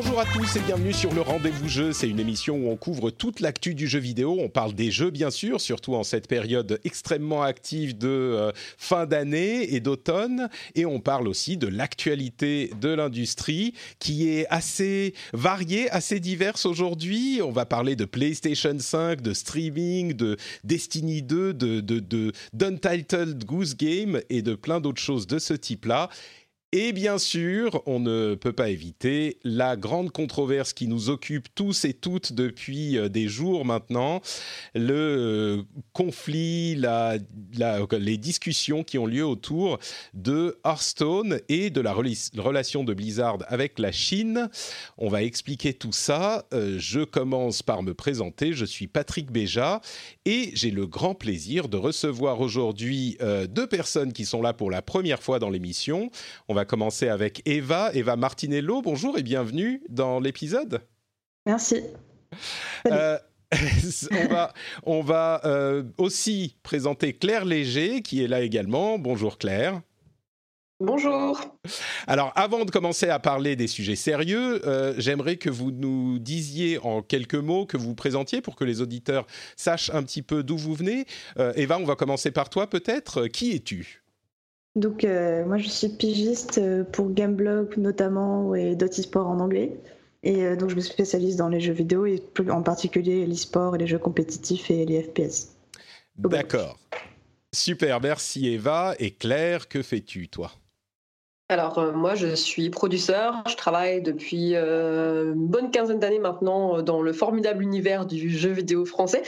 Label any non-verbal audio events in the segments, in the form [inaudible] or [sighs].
Bonjour à tous et bienvenue sur le Rendez-vous Jeu. C'est une émission où on couvre toute l'actu du jeu vidéo. On parle des jeux, bien sûr, surtout en cette période extrêmement active de euh, fin d'année et d'automne. Et on parle aussi de l'actualité de l'industrie qui est assez variée, assez diverse aujourd'hui. On va parler de PlayStation 5, de streaming, de Destiny 2, de, de, de d'Untitled Goose Game et de plein d'autres choses de ce type-là. Et bien sûr, on ne peut pas éviter la grande controverse qui nous occupe tous et toutes depuis euh, des jours maintenant, le euh, conflit, les discussions qui ont lieu autour de Hearthstone et de la relation de Blizzard avec la Chine. On va expliquer tout ça. Euh, je commence par me présenter. Je suis Patrick Béja et j'ai le grand plaisir de recevoir aujourd'hui deux personnes qui sont là pour la première fois dans l'émission. On va commencer avec Eva, Eva Martinello. Bonjour et bienvenue dans l'épisode. Merci. Euh, [laughs] on va, on va euh, aussi présenter Claire Léger qui est là également. Bonjour Claire. Bonjour. Alors, avant de commencer à parler des sujets sérieux, euh, j'aimerais que vous nous disiez en quelques mots, que vous vous présentiez pour que les auditeurs sachent un petit peu d'où vous venez. Eva, on va commencer par toi peut-être. Qui es-tu? Donc, euh, moi, je suis pigiste euh, pour Gameblog notamment et Sport en anglais. Et euh, donc, je me spécialise dans les jeux vidéo et en particulier l'e-sport et les jeux compétitifs et les FPS. D'accord. Super, merci Eva. Et Claire, que fais-tu, toi? Alors moi je suis producteur, je travaille depuis une bonne quinzaine d'années maintenant dans le formidable univers du jeu vidéo français,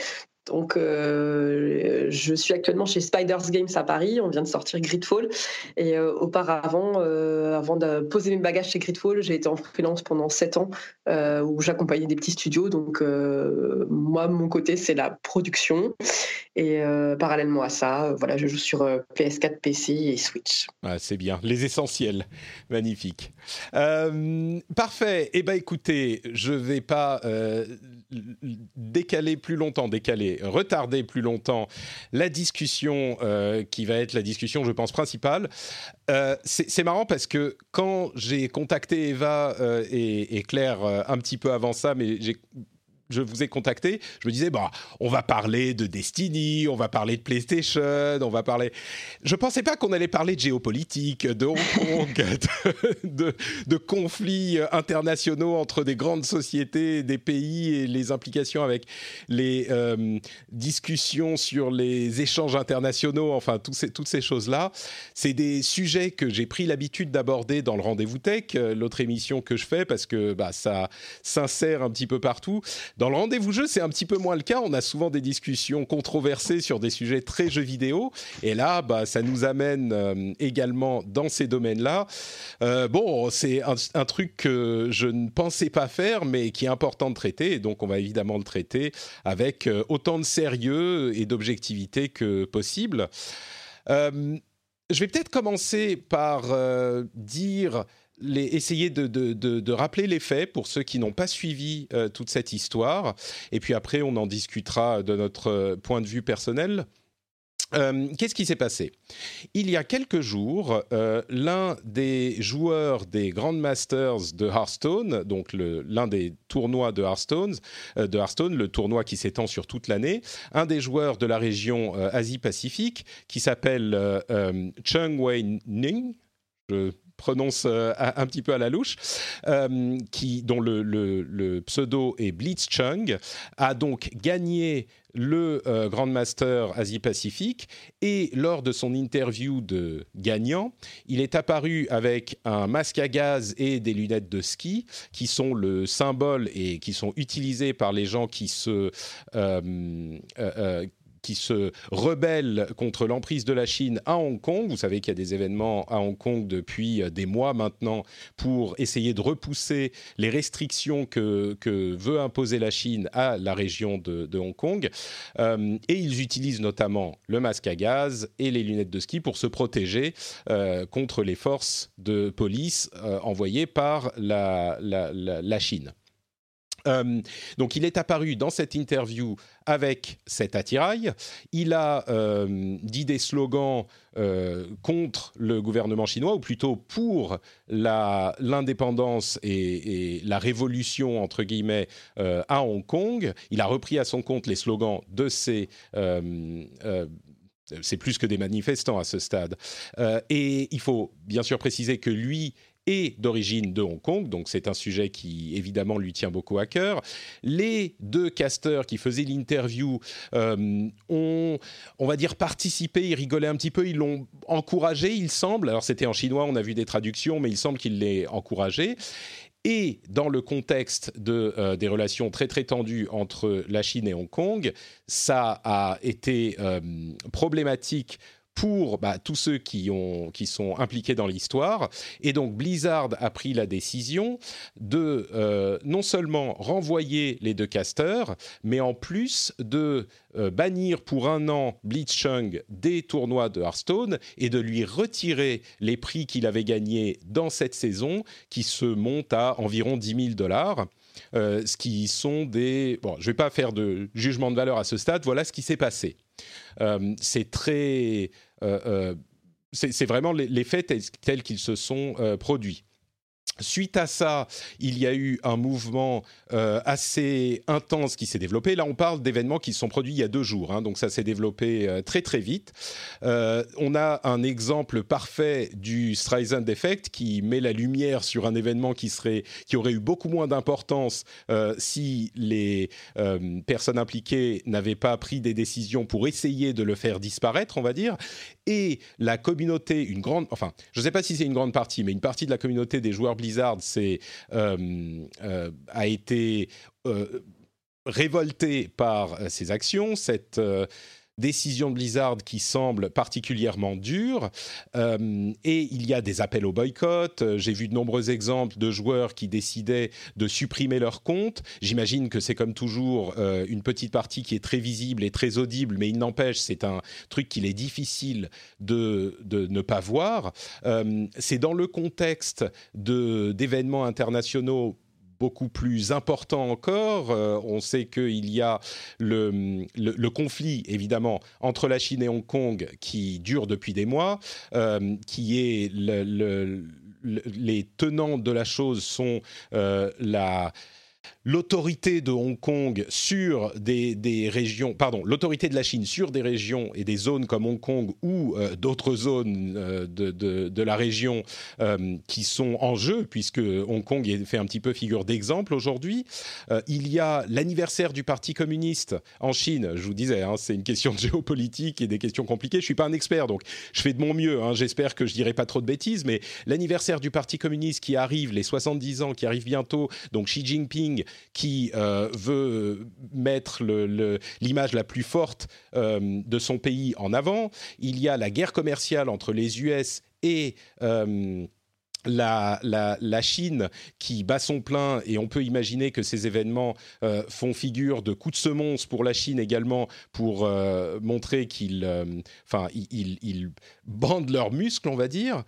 donc, euh, je suis actuellement chez Spiders Games à Paris. On vient de sortir Gridfall. Et euh, auparavant, euh, avant de poser mes bagages chez Gridfall, j'ai été en freelance pendant 7 ans où j'accompagnais des petits studios. Donc, moi, mon côté, c'est la production. Et parallèlement à ça, voilà, je joue sur PS4, PC et Switch. Ah, c'est bien, les essentiels. Magnifique. parfait. Eh bien, écoutez, je ne vais pas décaler plus longtemps, décaler, retarder plus longtemps la discussion euh, qui va être la discussion, je pense, principale. Euh, c'est marrant parce que quand j'ai contacté Eva euh, et, et, Claire un petit peu avant ça, mais j'ai je vous ai contacté, je me disais, bah, on va parler de Destiny, on va parler de PlayStation, on va parler. Je pensais pas qu'on allait parler de géopolitique, de Hong Kong, [laughs] de, conflits internationaux entre des grandes sociétés, des pays et les implications avec les euh, discussions sur les échanges internationaux, enfin, tous ces, toutes ces choses-là. C'est des sujets que j'ai pris l'habitude d'aborder dans le Rendez-vous Tech, euh, l'autre émission que je fais, parce que bah, ça s'insère un petit peu partout. Dans le rendez-vous jeu, c'est un petit peu moins le cas. On a souvent des discussions controversées sur des sujets très jeux vidéo. Et là, bah, ça nous amène euh, également dans ces domaines-là. Euh, bon, c'est un, truc que je ne pensais pas faire, mais qui est important de traiter. Et donc, on va évidemment le traiter avec euh, autant de sérieux et d'objectivité que possible. je vais peut-être commencer par dire essayer de, rappeler les faits pour ceux qui n'ont pas suivi euh, toute cette histoire. Et puis après, on en discutera de notre euh, point de vue personnel. Euh, qu'est-ce qui s'est passé? Il y a quelques jours, l'un des joueurs des Grandmasters de Hearthstone, donc l'un des tournois de Hearthstone, de Hearthstone, le tournoi qui s'étend sur toute l'année, un des joueurs de la région Asie-Pacifique, qui s'appelle Chung Wei Ning, je prononce un, petit peu à la louche, qui, dont le, pseudo est Blitzchung, a donc gagné le euh, Grand Master Asie-Pacifique et lors de son interview de gagnant, il est apparu avec un masque à gaz et des lunettes de ski qui sont le symbole et qui sont utilisés par les gens qui se euh, euh, qui se rebelle contre l'emprise de la Chine à Hong Kong. Vous savez qu'il y a des événements à Hong Kong depuis euh, des mois maintenant pour essayer de repousser les restrictions que, veut imposer la Chine à la région de, Hong Kong. Euh, et ils utilisent notamment le masque à gaz et les lunettes de ski pour se protéger euh, contre les forces de police envoyées par la Chine. Euh, donc il est apparu dans cette interview avec cet attirail. Il a euh, dit des slogans euh, contre le gouvernement chinois, ou plutôt pour l'indépendance et, et, la révolution, entre guillemets, à Hong Kong. Il a repris à son compte les slogans de ces c'est plus que des manifestants à ce stade. et il faut bien sûr préciser que lui d'origine de Hong Kong, donc c'est un sujet qui évidemment lui tient beaucoup à cœur. Les deux casteurs qui faisaient l'interview euh, ont, on va dire, participé, ils rigolaient un petit peu, ils l'ont encouragé, il semble. Alors c'était en chinois, on a vu des traductions, mais il semble qu'il l'ait encouragé. Et dans le contexte de, euh, des relations très très tendues entre la Chine et Hong Kong, ça a été euh, problématique pour bah, tous ceux qui, ont, qui sont impliqués dans l'histoire. Et donc Blizzard a pris la décision de euh, non seulement renvoyer les deux casters, mais en plus de euh, bannir pour un an Blitzchung des tournois de Hearthstone et de lui retirer les prix qu'il avait gagnés dans cette saison, qui se montent à environ 10 000 dollars. Euh, ce qui sont des... Bon, je ne vais pas faire de jugement de valeur à ce stade, voilà ce qui s'est passé. C'est très. Euh, euh, c'est vraiment les, faits tels qu'ils se sont produits. Suite à ça, il y a eu un mouvement euh, assez intense qui s'est développé. Là, on parle d'événements qui se sont produits il y a deux jours, hein, donc ça s'est développé euh, très très vite. Euh, on a un exemple parfait du Streisand Effect qui met la lumière sur un événement qui serait, qui aurait eu beaucoup moins d'importance si les personnes impliquées n'avaient pas pris des décisions pour essayer de le faire disparaître, on va dire. Et la communauté, une grande, enfin, je ne sais pas si c'est une grande partie, mais une partie de la communauté des joueurs Blizzard euh, euh, a été euh, révolté par ces actions, cette décision de Blizzard qui semble particulièrement dure. Euh, et il y a des appels au boycott. Euh, j'ai vu de nombreux exemples de joueurs qui décidaient de supprimer leur compte. J'imagine que c'est comme toujours euh, une petite partie qui est très visible et très audible, mais il n'empêche, c'est un truc qu'il est difficile de, de ne pas voir. c'est dans le contexte d'événements internationaux beaucoup plus important encore. Euh, on sait qu'il y a le, conflit, évidemment, entre la Chine et Hong Kong qui dure depuis des mois, euh, qui est le, les tenants de la chose sont euh, la l'autorité de Hong Kong sur des, régions, pardon, l'autorité de la Chine sur des régions et des zones comme Hong Kong ou euh, d'autres zones euh, de, la région euh, qui sont en jeu, puisque Hong Kong fait un petit peu figure d'exemple aujourd'hui. il y a l'anniversaire du Parti communiste en Chine, je vous disais, hein, c'est une question de géopolitique et des questions compliquées. Je ne suis pas un expert, donc je fais de mon mieux. Hein. J'espère que je dirai pas trop de bêtises, mais l'anniversaire du Parti communiste qui arrive, les 70 ans qui arrivent bientôt, donc Xi Jinping qui euh, veut mettre l'image la plus forte euh, de son pays en avant. Il y a la guerre commerciale entre les US et euh, la, Chine qui bat son plein, et on peut imaginer que ces événements euh, font figure de coup de semonce pour la Chine également, pour euh, montrer qu'ils euh, ils, bandent leurs muscles, on va dire.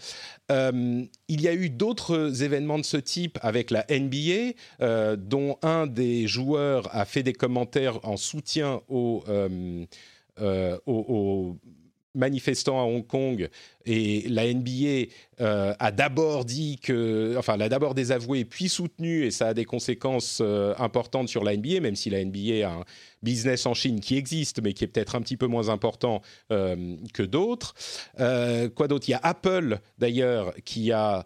il y a eu d'autres événements de ce type avec la NBA, dont un des joueurs a fait des commentaires en soutien aux, aux manifestants à Hong Kong et la NBA euh, a d'abord dit que, enfin, l'a d'abord désavoué puis soutenu et ça a des conséquences euh, importantes sur la NBA, même si la NBA a un business en Chine qui existe, mais qui est peut-être un petit peu moins important que d'autres. quoi d'autre? Il y a Apple, d'ailleurs, qui a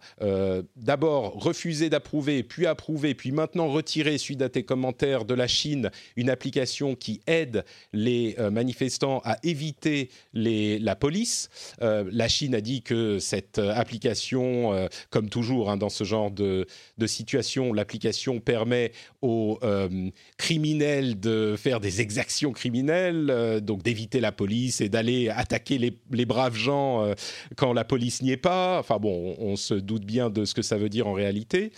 d'abord refusé d'approuver, puis approuvé, puis maintenant retiré, suite à tes commentaires, de la Chine, une application qui aide les manifestants à éviter les, la police. la Chine a dit que cette application, comme toujours hein, dans ce genre de, de situation, l'application permet aux euh, criminels de faire des exactions criminelles, euh, donc d'éviter la police et d'aller attaquer les, braves gens euh, quand la police n'y est pas. Enfin bon, on, se doute bien de ce que ça veut dire en réalité.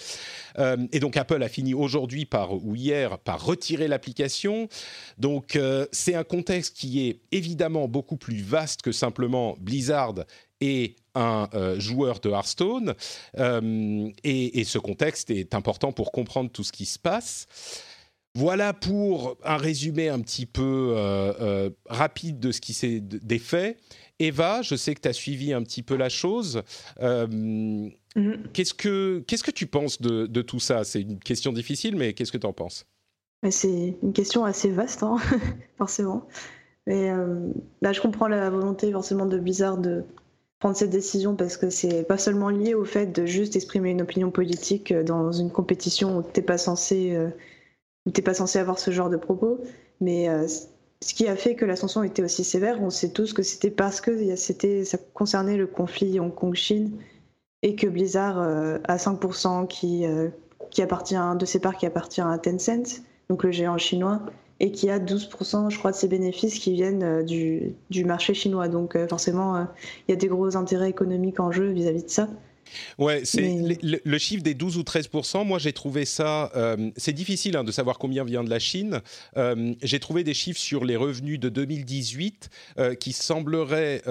et donc Apple a fini aujourd'hui par ou hier par retirer l'application. Donc c'est un contexte qui est évidemment beaucoup plus vaste que simplement Blizzard et un euh, joueur de Hearthstone. Euh, et, ce contexte est important pour comprendre tout ce qui se passe. Voilà pour un résumé un petit peu euh, rapide de ce qui s'est des faits. Eva, je sais que tu as suivi un petit peu la chose. Mhm. Qu'est-ce que qu'est-ce que tu penses de, de tout ça? C'est une question difficile, mais qu'est-ce que tu en penses C'est une question assez vaste, hein, [laughs] forcément. Mais là, je comprends la volonté forcément de Blizzard de prendre cette décision parce que c'est pas seulement lié au fait de juste exprimer une opinion politique euh, dans une compétition où t'es pas censé euh, t'es pas censé avoir ce genre de propos, mais euh, ce qui a fait que la était aussi sévère, on sait tous que c'était parce que c'était ça concernait le conflit Hong Kong-Chine et que Blizzard a 5% qui qui appartient de ses parts qui appartient à Tencent, donc le géant chinois et qui a 12%, je crois, de ses bénéfices qui viennent euh, du, du marché chinois. Donc euh, forcément, euh, il y a des gros intérêts économiques en jeu vis-à-vis de ça. Ouais, c'est le, chiffre des 12 ou 13% Moi, j'ai trouvé ça. Euh, c'est difficile hein, de savoir combien vient de la Chine. Euh, j'ai trouvé des chiffres sur les revenus de 2018 euh, qui sembleraient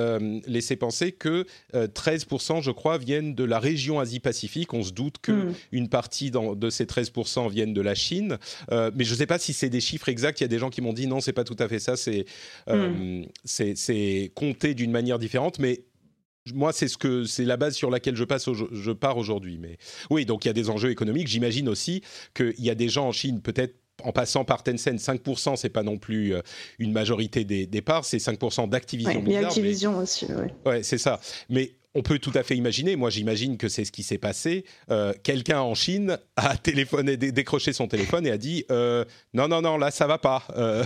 laisser penser que 13% je crois, viennent de la région Asie-Pacifique. On se doute que hmm. une partie de ces 13% viennent de la Chine, mais je ne sais pas si c'est des chiffres exacts. Il y a des gens qui m'ont dit non, c'est pas tout à fait ça. C'est hmm. c'est compté d'une manière différente, mais moi, c'est ce que c'est la base sur laquelle je passe, je pars aujourd'hui. Mais oui, donc il y a des enjeux économiques. J'imagine aussi qu'il y a des gens en Chine, peut-être en passant par Tencent, 5%, c'est pas non plus euh, une majorité des, parts, c'est 5% d'Activision. a Activision aussi, oui. Ouais, c'est ça. Mais on peut tout à fait imaginer, moi j'imagine que c'est ce qui s'est passé. Euh, quelqu'un en Chine a [laughs] téléphoné, décroché son téléphone et a dit euh, non non non là ça va pas,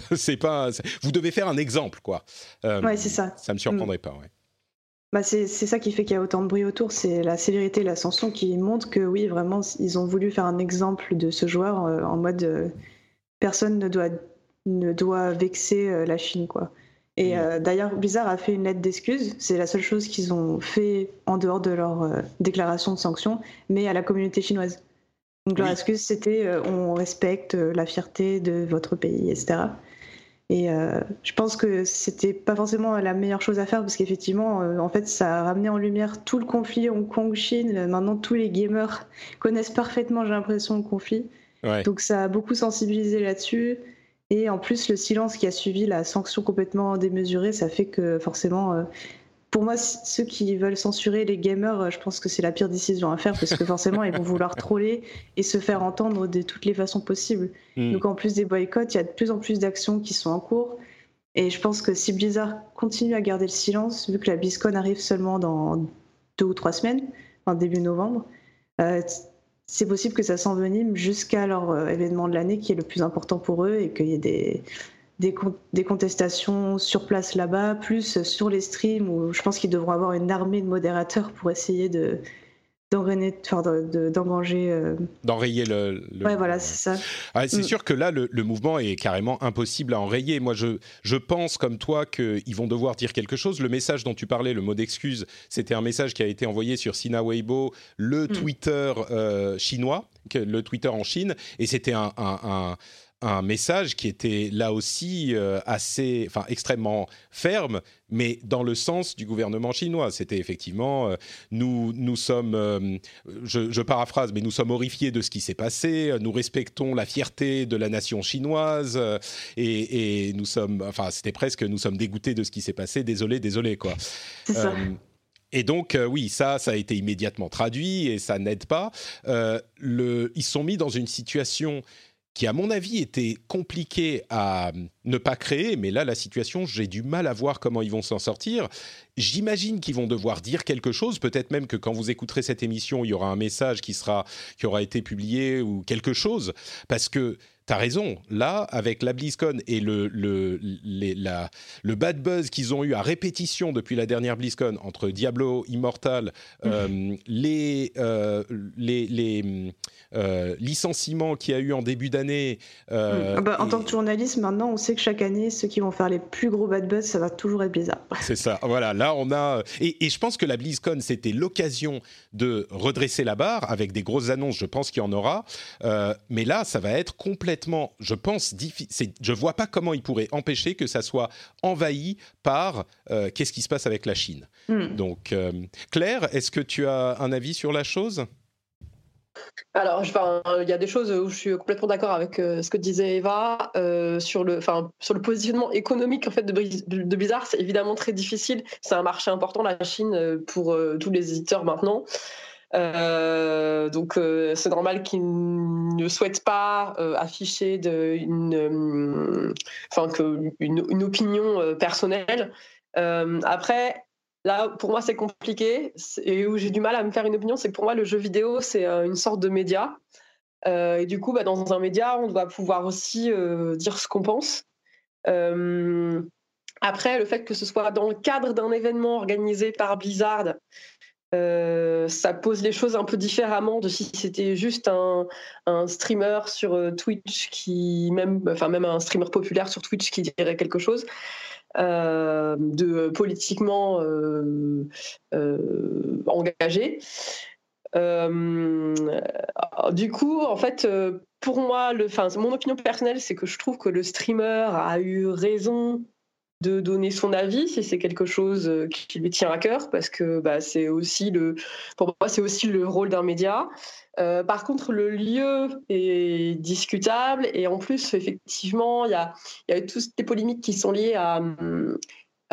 [laughs] c'est pas, vous devez faire un exemple quoi. ouais c'est ça. Ça me surprendrait pas. Ouais. Bah c'est ça qui fait qu'il y a autant de bruit autour, c'est la sévérité, l'ascension qui montre que oui, vraiment, ils ont voulu faire un exemple de ce joueur euh, en mode euh, personne ne doit, ne doit vexer euh, la Chine, quoi. Et mm. d'ailleurs, Blizzard a fait une lettre d'excuse, c'est la seule chose qu'ils ont fait en dehors de leur déclaration de sanctions, mais à la communauté chinoise. Donc leur excuse, c'était on respecte la fierté de votre pays, etc. Et euh, je pense que c'était pas forcément la meilleure chose à faire parce qu'effectivement, euh, en fait, ça a ramené en lumière tout le conflit Hong Kong-Chine. Maintenant, tous les gamers connaissent parfaitement, j'ai l'impression, le conflit. Donc, ça a beaucoup sensibilisé là-dessus. Et en plus, le silence qui a suivi la sanction complètement démesurée, ça fait que forcément, euh, pour moi, ceux qui veulent censurer les gamers, euh, je pense que c'est la pire décision à faire parce que forcément, ils vont vouloir troller et se faire entendre de toutes les façons possibles. Hmm. Donc, en plus des boycotts, il y a de plus en plus d'actions qui sont en cours. Et je pense que si Blizzard continue à garder le silence, vu que la BlizzCon arrive seulement dans deux ou trois semaines, en début novembre, euh, c'est possible que ça s'envenime jusqu'à leur euh, événement de l'année qui est le plus important pour eux et qu'il y ait des, des, contestations sur place là-bas, plus sur les streams où je pense qu'ils devront avoir une armée de modérateurs pour essayer de. Euh, D'enrayer le, Ouais, voilà, c'est ça. Ah, c'est mm. sûr que là, le, mouvement est carrément impossible à enrayer. Moi, je, je pense, comme toi, qu'ils vont devoir dire quelque chose. Le message dont tu parlais, le mot d'excuse, c'était un message qui a été envoyé sur Sina Weibo, le mm. Twitter euh, chinois, le Twitter en Chine, et c'était un, un un message qui était là aussi euh, assez, enfin extrêmement ferme, mais dans le sens du gouvernement chinois. C'était effectivement, euh, nous, nous sommes, euh, je, paraphrase, mais nous sommes horrifiés de ce qui s'est passé. Nous respectons la fierté de la nation chinoise et, et nous sommes, enfin, c'était presque, nous sommes dégoûtés de ce qui s'est passé. Désolé, désolé, quoi. Et donc, oui, ça, ça a été immédiatement traduit et ça n'aide pas. le, ils sont mis dans une situation qui, à mon avis, était compliqué à ne pas créer, mais là, la situation, j'ai du mal à voir comment ils vont s'en sortir. J'imagine qu'ils vont devoir dire quelque chose, peut-être même que quand vous écouterez cette émission, il y aura un message qui, sera, qui aura été publié ou quelque chose, parce que T'as raison. Là, avec la BlizzCon et le, le, la, le bad buzz qu'ils ont eu à répétition depuis la dernière BlizzCon entre Diablo Immortal, euh, les, euh, les, les euh, licenciements qu'il y a eu en début d'année. Ah bah, en tant que journaliste, maintenant, on sait que chaque année, ceux qui vont faire les plus gros bad buzz, ça va toujours être Blizzard. [laughs] C'est ça. Voilà. Là, on a. Et, et je pense que la BlizzCon, c'était l'occasion de redresser la barre avec des grosses annonces. Je pense qu'il y en aura. mais là, ça va être complètement je pense, je vois pas comment il pourrait empêcher que ça soit envahi par euh, qu'est-ce qui se passe avec la Chine. Hmm. Donc, euh, Claire, est-ce que tu as un avis sur la chose? Alors, il y a des choses où je suis complètement d'accord avec euh, ce que disait Eva sur le, sur le positionnement économique en fait de, de Blizzard. C'est évidemment très difficile. C'est un marché important la Chine pour tous les éditeurs maintenant. Euh, donc euh, c'est normal qu'ils ne souhaitent pas euh, afficher une, enfin que une, opinion personnelle. après, là pour moi c'est compliqué et où j'ai du mal à me faire une opinion, c'est que pour moi le jeu vidéo c'est une sorte de média. et du coup, bah, dans un média, on doit pouvoir aussi dire ce qu'on pense. après, le fait que ce soit dans le cadre d'un événement organisé par Blizzard, euh, ça pose les choses un peu différemment de si c'était juste un, streamer sur euh, Twitch qui même enfin même un streamer populaire sur Twitch qui dirait quelque chose euh, de politiquement engagé. du coup, en fait, pour moi, le, mon opinion personnelle, c'est que je trouve que le streamer a eu raison de donner son avis si c'est quelque chose euh, qui lui tient à cœur parce que bah, c'est aussi le pour moi c'est aussi le rôle d'un média euh, par contre le lieu est discutable et en plus effectivement il y a, y a toutes les polémiques qui sont liées à,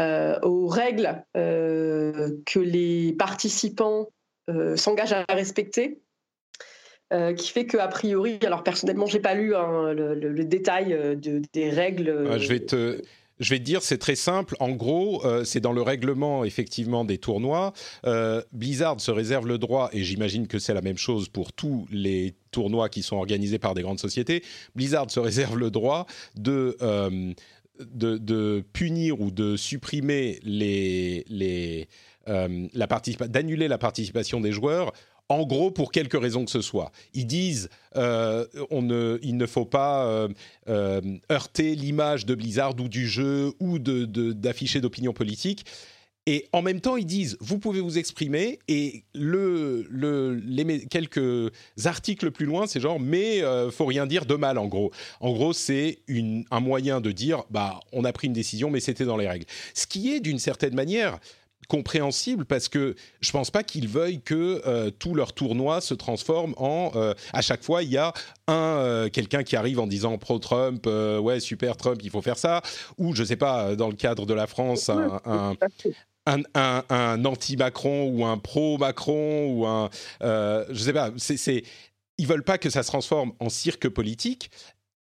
euh, aux règles que les participants s'engagent à respecter qui fait que a priori, alors personnellement, j'ai pas lu hein, le, détail de, des règles. je vais te, je vais te dire, c'est très simple. En gros, euh, c'est dans le règlement effectivement des tournois. Euh, Blizzard se réserve le droit, et j'imagine que c'est la même chose pour tous les tournois qui sont organisés par des grandes sociétés. Blizzard se réserve le droit de euh, de, punir ou de supprimer les, les, d'annuler la participation des joueurs en gros pour quelque raison que ce soit. Ils disent euh, ne, il ne faut pas euh, euh, heurter l'image de Blizzard ou du jeu ou d'afficher d'opinion politique. Et en même temps, ils disent, vous pouvez vous exprimer, et le, le, les, quelques articles plus loin, c'est genre, mais faut rien dire de mal, en gros. En gros, c'est un moyen de dire, bah, on a pris une décision, mais c'était dans les règles. Ce qui est, d'une certaine manière, compréhensible parce que je pense pas qu'ils veuillent que euh, tout leur tournoi se transforme en euh, à chaque fois il y a un euh, quelqu'un qui arrive en disant pro Trump ouais super Trump il faut faire ça ou je sais pas dans le cadre de la France un, un anti-Macron ou un pro-Macron ou un je sais pas c'est ils veulent pas que ça se transforme en cirque politique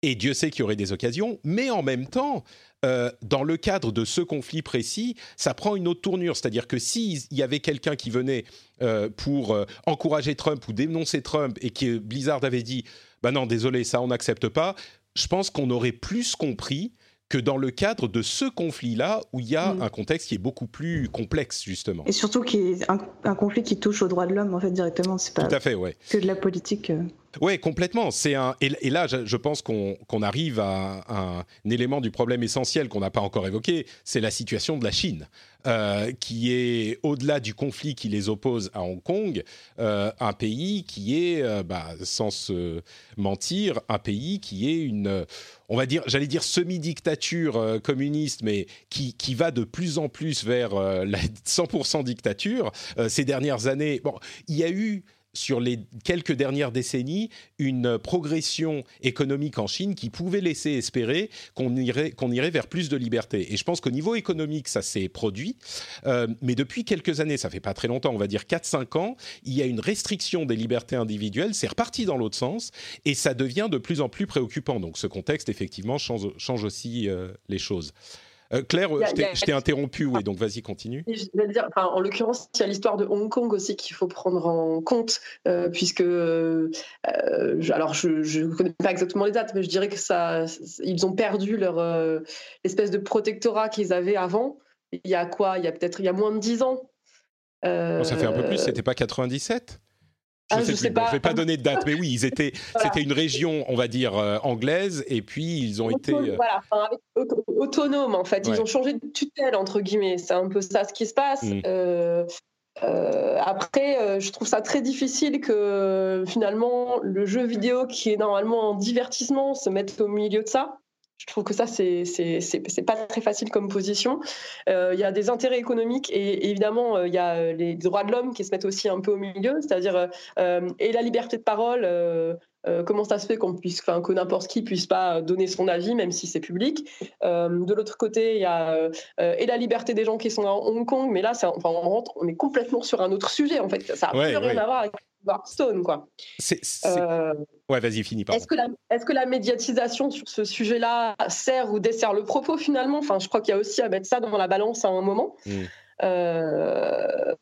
et Dieu sait qu'il y aurait des occasions, mais en même temps, euh, dans le cadre de ce conflit précis, ça prend une autre tournure. C'est-à-dire que s'il y avait quelqu'un qui venait euh, pour euh, encourager Trump ou dénoncer Trump et que Blizzard avait dit bah non, désolé, ça on n'accepte pas, je pense qu'on aurait plus compris que dans le cadre de ce conflit-là, où il y a mm. un contexte qui est beaucoup plus complexe, justement. Et surtout qui est un, conflit qui touche aux droits de l'homme, en fait, directement. C'est pas Tout à fait, ouais. que de la politique. Oui, complètement. C'est un et, là, je, pense qu'on arrive à, un, élément du problème essentiel qu'on n'a pas encore évoqué, c'est la situation de la Chine, euh, qui est au-delà du conflit qui les oppose à Hong Kong, euh, un pays qui est, euh, bah, sans se mentir, un pays qui est une, on va dire, j'allais dire semi-dictature communiste, mais qui, qui va de plus en plus vers la 100% dictature. ces dernières années, bon, il y a eu sur les quelques dernières décennies une progression économique en Chine qui pouvait laisser espérer qu'on irait, qu'on irait vers plus de liberté. Et je pense qu'au niveau économique, ça s'est produit. Euh, mais depuis quelques années, ça fait pas très longtemps, on va dire 4-5 ans, il y a une restriction des libertés individuelles. C'est reparti dans l'autre sens et ça devient de plus en plus préoccupant. Donc ce contexte, effectivement, change, aussi euh, les choses. Euh, Claire, je t'ai interrompu, oui, donc vas-y, continue. dire, en l'occurrence, il y a l'histoire de Hong Kong aussi qu'il faut prendre en compte, euh, puisque, euh, alors je ne connais pas exactement les dates, mais je dirais que ça, ils ont perdu leur espèce de protectorat qu'ils avaient avant. Il y a quoi? Il y a peut-être il y a moins de 10 ans. ça fait un peu plus, c'était pas 97 je ne ah, sais, pas. je vais pas donner de date, mais oui, ils étaient. [laughs] C'était une région, on va dire euh, anglaise, et puis ils ont été. Euh, voilà, autonomes en fait. Ils ont changé de tutelle entre guillemets. C'est un peu ça ce qui se passe. Mm. Euh, après, je trouve ça très difficile que finalement le jeu vidéo qui est normalement en divertissement se mette au milieu de ça. Je trouve que ça, c'est pas très facile comme position. Euh, il y a des intérêts économiques et évidemment, euh, il y a euh, les droits de l'homme qui se mettent aussi un peu au milieu, c'est-à-dire et la liberté de parole. comment ça se fait qu'on puisse, que n'importe qui puisse pas donner son avis, même si c'est public. de l'autre côté, il y a et la liberté des gens qui sont à Hong Kong, mais là, enfin, on rentre, on est complètement sur un autre sujet en fait. Ça n'a plus rien à voir avec Stone, quoi. Euh, ouais, vas-y, finis par. Est-ce que, la, est que la médiatisation sur ce sujet-là sert ou dessert le propos finalement? Enfin, je crois qu'il y a aussi à mettre ça dans la balance à un moment. Hmm. Euh,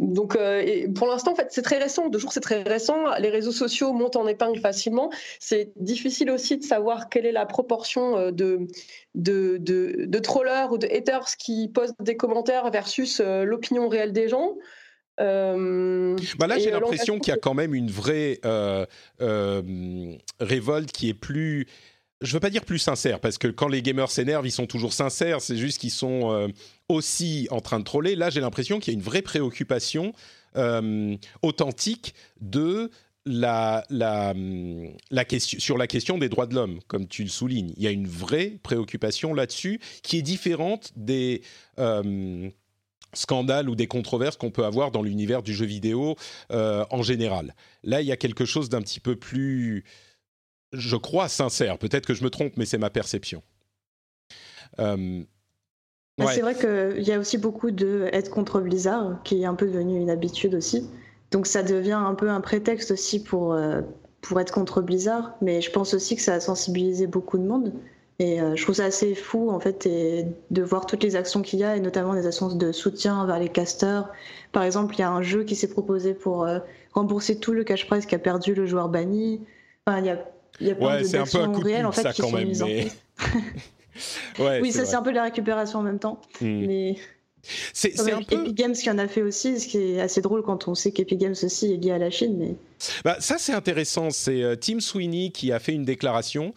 donc, euh, pour l'instant, en fait, c'est très récent. De jour, c'est très récent. Les réseaux sociaux montent en épingle facilement. C'est difficile aussi de savoir quelle est la proportion de, de, de, de trollers ou de haters qui postent des commentaires versus l'opinion réelle des gens. Euh, bah là, j'ai l'impression qu'il y a quand même une vraie euh, euh, révolte qui est plus. Je veux pas dire plus sincère, parce que quand les gamers s'énervent, ils sont toujours sincères. C'est juste qu'ils sont aussi en train de troller. Là, j'ai l'impression qu'il y a une vraie préoccupation authentique de la, la, la, question, sur la question des droits de l'homme, comme tu le soulignes. Il y a une vraie préoccupation là-dessus qui est différente des, scandales ou des controverses qu'on peut avoir dans l'univers du jeu vidéo euh, en général. Là, il y a quelque chose d'un petit peu plus, je crois, sincère. Peut-être que je me trompe, mais c'est ma perception. Euh, bah, c'est vrai qu'il y a aussi beaucoup de être contre Blizzard, qui est un peu devenu une habitude aussi. Donc ça devient un peu un prétexte aussi pour, euh, pour être contre Blizzard. Mais je pense aussi que ça a sensibilisé beaucoup de monde. Et euh, je trouve ça assez fou, en fait, et de voir toutes les actions qu'il y a, et notamment des actions de soutien vers les casters. Par exemple, il y a un jeu qui s'est proposé pour euh, rembourser tout le cash prize qu'a perdu le joueur banni. Enfin, il y a, il y a plein ouais, d'actions réelles, en fait, qui sont mises en place. oui, ça, c'est un peu la récupération en même temps. Hmm. Mais... C'est un peu... Epic Games qui en a fait aussi, ce qui est assez drôle quand on sait qu'Epic Games aussi est lié à la Chine. Mais... Bah, ça, c'est intéressant. C'est euh, Tim Sweeney qui a fait une déclaration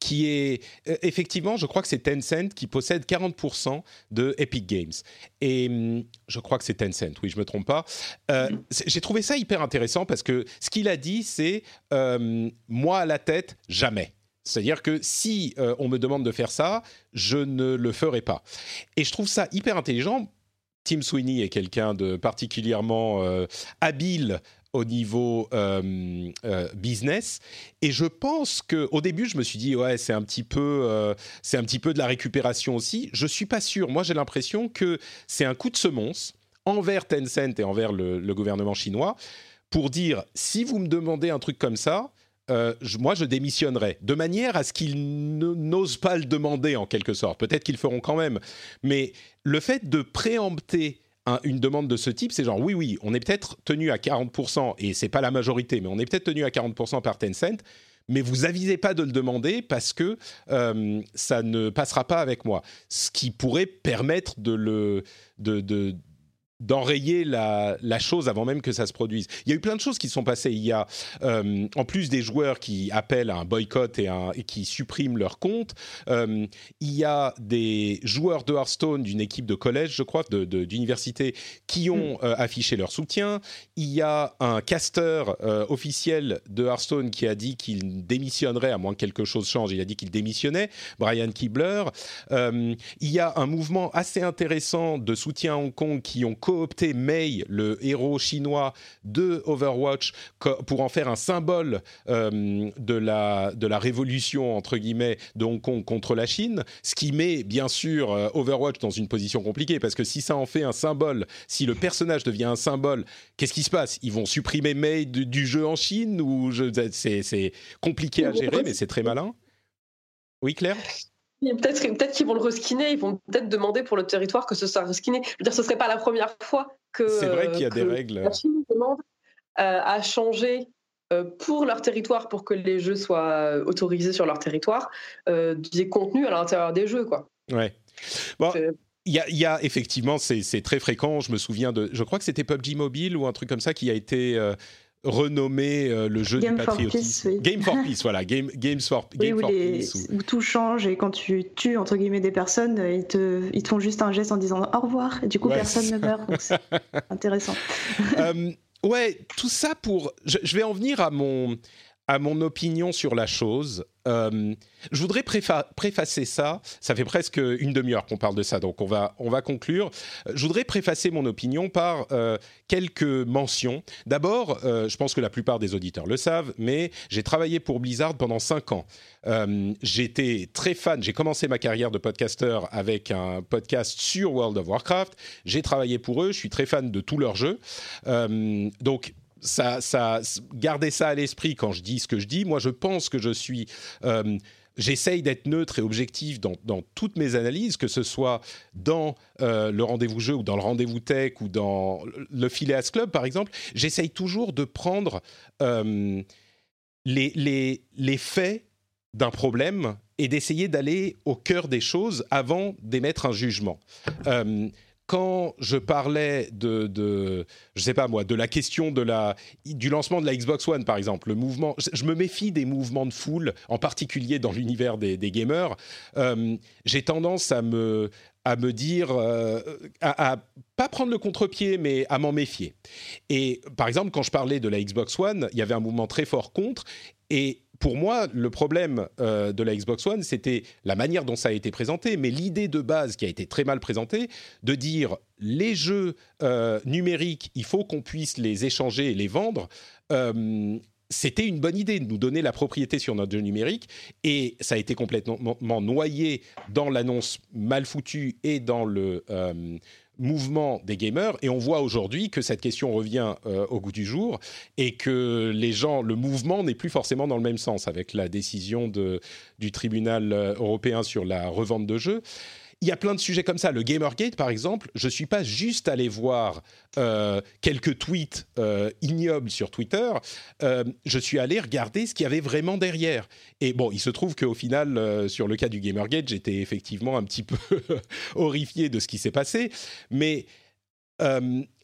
qui est euh, effectivement, je crois que c'est Tencent qui possède 40% de Epic Games. Et hum, je crois que c'est Tencent, oui, je me trompe pas. Euh, j'ai trouvé ça hyper intéressant parce que ce qu'il a dit, c'est euh, moi à la tête, jamais. C'est-à-dire que si on me demande de faire ça, je ne le ferai pas. Et je trouve ça hyper intelligent Tim Sweeney est quelqu'un de particulièrement habile au niveau euh, euh, business. Et je pense que au début, je me suis dit ouais, c'est un petit peu, euh, c'est un petit peu de la récupération aussi. Je suis pas sûr. Moi, j'ai l'impression que c'est un coup de semonce envers Tencent et envers le, gouvernement chinois pour dire si vous me demandez un truc comme ça. moi, je démissionnerai, de manière à ce qu'ils n'osent pas le demander en quelque sorte. Peut-être qu'ils feront quand même, mais le fait de préempter une demande de ce type, c'est genre oui, oui, on est peut-être tenu à 40%, et c'est pas la majorité, mais on est peut-être tenu à 40% par Tencent, mais vous avisez pas de le demander parce que euh, ça ne passera pas avec moi. Ce qui pourrait permettre de le, de, d'enrayer la, chose avant même que ça se produise. Il y a eu plein de choses qui sont passées. Il y a, euh, en plus des joueurs qui appellent à un boycott et, et qui suppriment leur compte, euh, il y a des joueurs de Hearthstone d'une équipe de collège, je crois, d'université, de, qui ont mm. euh, affiché leur soutien. Il y a un caster officiel de Hearthstone qui a dit qu'il démissionnerait à moins que quelque chose change. Il a dit qu'il démissionnait, Brian Kibler. il y a un mouvement assez intéressant de soutien à Hong Kong qui ont coopté Mei, le héros chinois de Overwatch, pour en faire un symbole euh, de, la, de la révolution, entre guillemets, de Hong Kong contre la Chine, ce qui met bien sûr euh, Overwatch dans une position compliquée, parce que si ça en fait un symbole, si le personnage devient un symbole, qu'est-ce qui se passe? Ils vont supprimer Mei du, jeu en Chine ou c'est compliqué à gérer, mais c'est très malin? Oui, Claire? Peut-être peut qu'ils vont le reskiner, ils vont peut-être demander pour le territoire que ce soit reskiné. Je veux dire, ce serait pas la première fois que. C'est vrai qu'il y a des règles. La Chine demande euh, à changer euh, pour leur territoire, pour que les jeux soient autorisés sur leur territoire, euh, des contenus à l'intérieur des jeux, quoi. Ouais. Bon. Il y, a, il y a, effectivement, c'est très fréquent. Je me souviens de, je crois que c'était PUBG Mobile ou un truc comme ça qui a été renommé euh, le jeu Game du patriotisme. For Peace, Game for Peace, [laughs] voilà, Game, Games for, Game for Peace. Où... tout change et quand tu tues entre guillemets des personnes, ils te, ils te font juste un geste en disant au revoir et du coup personne ne meurt. Donc c'est [laughs] intéressant. Euh, ouais, tout ça pour. je, vais en venir à mon à mon opinion sur la chose. Euh, je voudrais préfacer ça. Ça fait presque une demi-heure qu'on parle de ça, donc on va, on va conclure. Je voudrais préfacer mon opinion par euh, quelques mentions. D'abord, euh, je pense que la plupart des auditeurs le savent, mais j'ai travaillé pour Blizzard pendant cinq ans. J'étais très fan. J'ai commencé ma carrière de podcasteur avec un podcast sur World of Warcraft. J'ai travaillé pour eux. Je suis très fan de tous leurs jeux. donc ça, ça, gardez ça à l'esprit quand je dis ce que je dis. Moi, je pense que je suis. Euh, j'essaye d'être neutre et objectif dans, toutes mes analyses, que ce soit dans euh, le rendez-vous jeu ou dans le rendez-vous tech ou dans le Phileas Club, par exemple. J'essaye toujours de prendre euh, les, faits d'un problème et d'essayer d'aller au cœur des choses avant d'émettre un jugement quand je parlais de, je sais pas moi, de la question de la, du lancement de la Xbox One, par exemple, le mouvement, je me méfie des mouvements de foule, en particulier dans l'univers des, gamers. Euh, j'ai tendance à me, à me dire, euh, à, à, pas prendre le contre-pied, mais à m'en méfier. Et par exemple, quand je parlais de la Xbox One, il y avait un mouvement très fort contre, et pour moi, le problème euh, de la Xbox One, c'était la manière dont ça a été présenté, mais l'idée de base qui a été très mal présentée, de dire les jeux euh, numériques, il faut qu'on puisse les échanger et les vendre. Euh, c'était une bonne idée de nous donner la propriété sur notre jeu numérique et ça a été complètement noyé dans l'annonce mal foutue et dans le mouvement des gamers et on voit aujourd'hui que cette question revient euh, au goût du jour et que les gens, le mouvement n'est plus forcément dans le même sens avec la décision de, du tribunal euh, européen sur la revente de jeux. Il y a plein de sujets comme ça. Le Gamergate, par exemple, je ne suis pas juste allé voir euh, quelques tweets euh, ignobles sur Twitter. Euh, je suis allé regarder ce qu'il y avait vraiment derrière. Et bon, il se trouve qu'au final, sur le cas du Gamergate, j'étais effectivement un petit peu [laughs] horrifié de ce qui s'est passé. Mais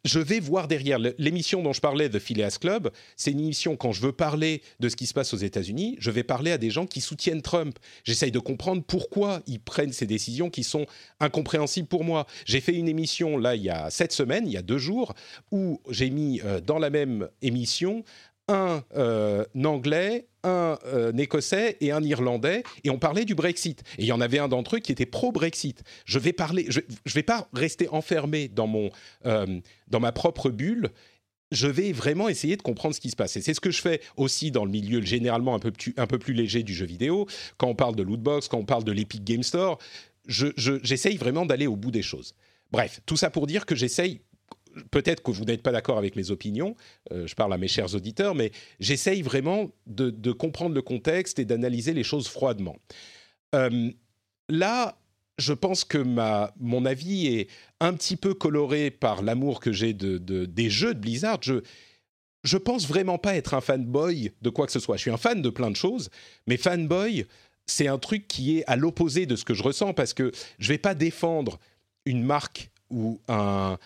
je vais voir derrière. L'émission dont je parlais, The Phileas Club, c'est une émission, quand je veux parler de ce qui se passe aux États-Unis, je vais parler à des gens qui soutiennent Trump. J'essaye de comprendre pourquoi ils prennent ces décisions qui sont incompréhensibles pour moi. J'ai fait une émission, là, il y a sept semaines, il y a deux jours, où j'ai mis euh, dans la même émission un, euh, anglais, un euh, écossais et un irlandais, et on parlait du Brexit. Et il y en avait un d'entre eux qui était pro-Brexit. Je vais parler, je, je vais pas rester enfermé dans mon, euh, dans ma propre bulle. Je vais vraiment essayer de comprendre ce qui se passe. Et c'est ce que je fais aussi dans le milieu généralement un peu, plus, un peu plus léger du jeu vidéo. Quand on parle de lootbox, quand on parle de l'Epic Game Store, j'essaye vraiment d'aller au bout des choses. Bref, tout ça pour dire que j'essaye peut-être que vous n'êtes pas d'accord avec mes opinions, euh, je parle à mes chers auditeurs, mais j'essaye vraiment de, comprendre le contexte et d'analyser les choses froidement. Euh, là, je pense que ma, mon avis est un petit peu coloré par l'amour que j'ai de, des jeux de Blizzard. Je, je pense vraiment pas être un fanboy de quoi que ce soit. Je suis un fan de plein de choses, mais fanboy, c'est un truc qui est à l'opposé de ce que je ressens parce que je vais pas défendre une marque ou un,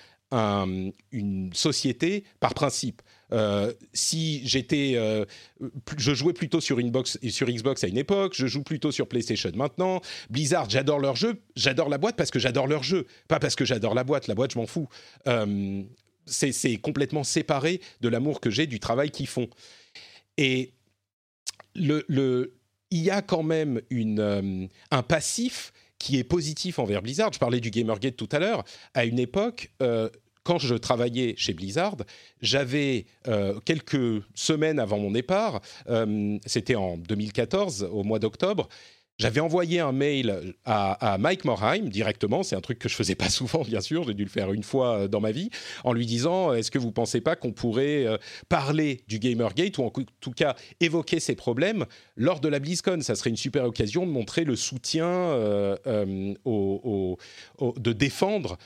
une société par principe. Euh, si j'étais, euh, je jouais plutôt sur, Inbox, sur Xbox à une époque, je joue plutôt sur PlayStation maintenant. Blizzard, j'adore leur jeu, j'adore la boîte parce que j'adore leur jeu, pas parce que j'adore la boîte. La boîte, je m'en fous. Euh, c'est complètement séparé de l'amour que j'ai du travail qu'ils font. Et il y a quand même une, un passif qui est positif envers Blizzard. Je parlais du Gamergate tout à l'heure. À une époque, quand je travaillais chez Blizzard, j'avais quelques semaines avant mon départ, c'était en 2014, au mois d'octobre, j'avais envoyé un mail à, Mike Morheim directement, c'est un truc que je faisais pas [laughs] souvent bien sûr, j'ai dû le faire une fois euh, dans ma vie, en lui disant est-ce que vous pensez pas qu'on pourrait euh, parler du Gamergate ou en tout cas évoquer ces problèmes lors de la BlizzCon? Ça serait une super occasion de montrer le soutien, euh, de défendre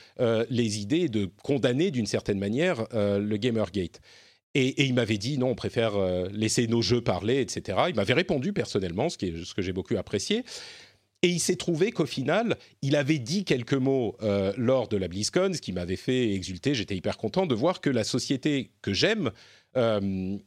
les idées de condamner d'une certaine manière le Gamergate. Et, il m'avait dit non, on préfère euh, laisser nos jeux parler, etc. Il m'avait répondu personnellement, ce, qui est, ce que j'ai beaucoup apprécié. Et il s'est trouvé qu'au final, il avait dit quelques mots euh, lors de la BlizzCon, ce qui m'avait fait exulter. J'étais hyper content de voir que la société que j'aime euh,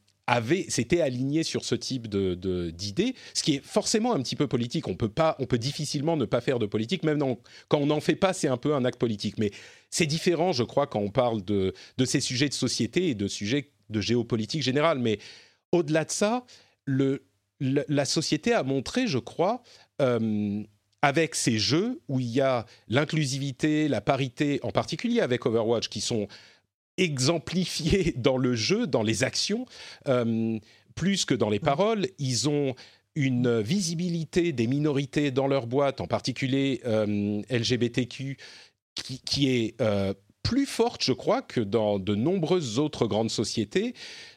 s'était alignée sur ce type de, d'idées, ce qui est forcément un petit peu politique. On peut pas, on peut difficilement ne pas faire de politique, même quand on n'en fait pas, c'est un peu un acte politique. Mais c'est différent, je crois, quand on parle de, de ces sujets de société et de sujets de géopolitique générale. Mais au-delà de ça, le, la société a montré, je crois, euh, avec ces jeux où il y a l'inclusivité, la parité, en particulier avec Overwatch, qui sont exemplifiés [laughs] dans le jeu, dans les actions, euh, plus que dans les paroles. Ils ont une visibilité des minorités dans leur boîte, en particulier euh, LGBTQ, qui, qui est plus forte, je crois, que dans de nombreuses autres grandes sociétés.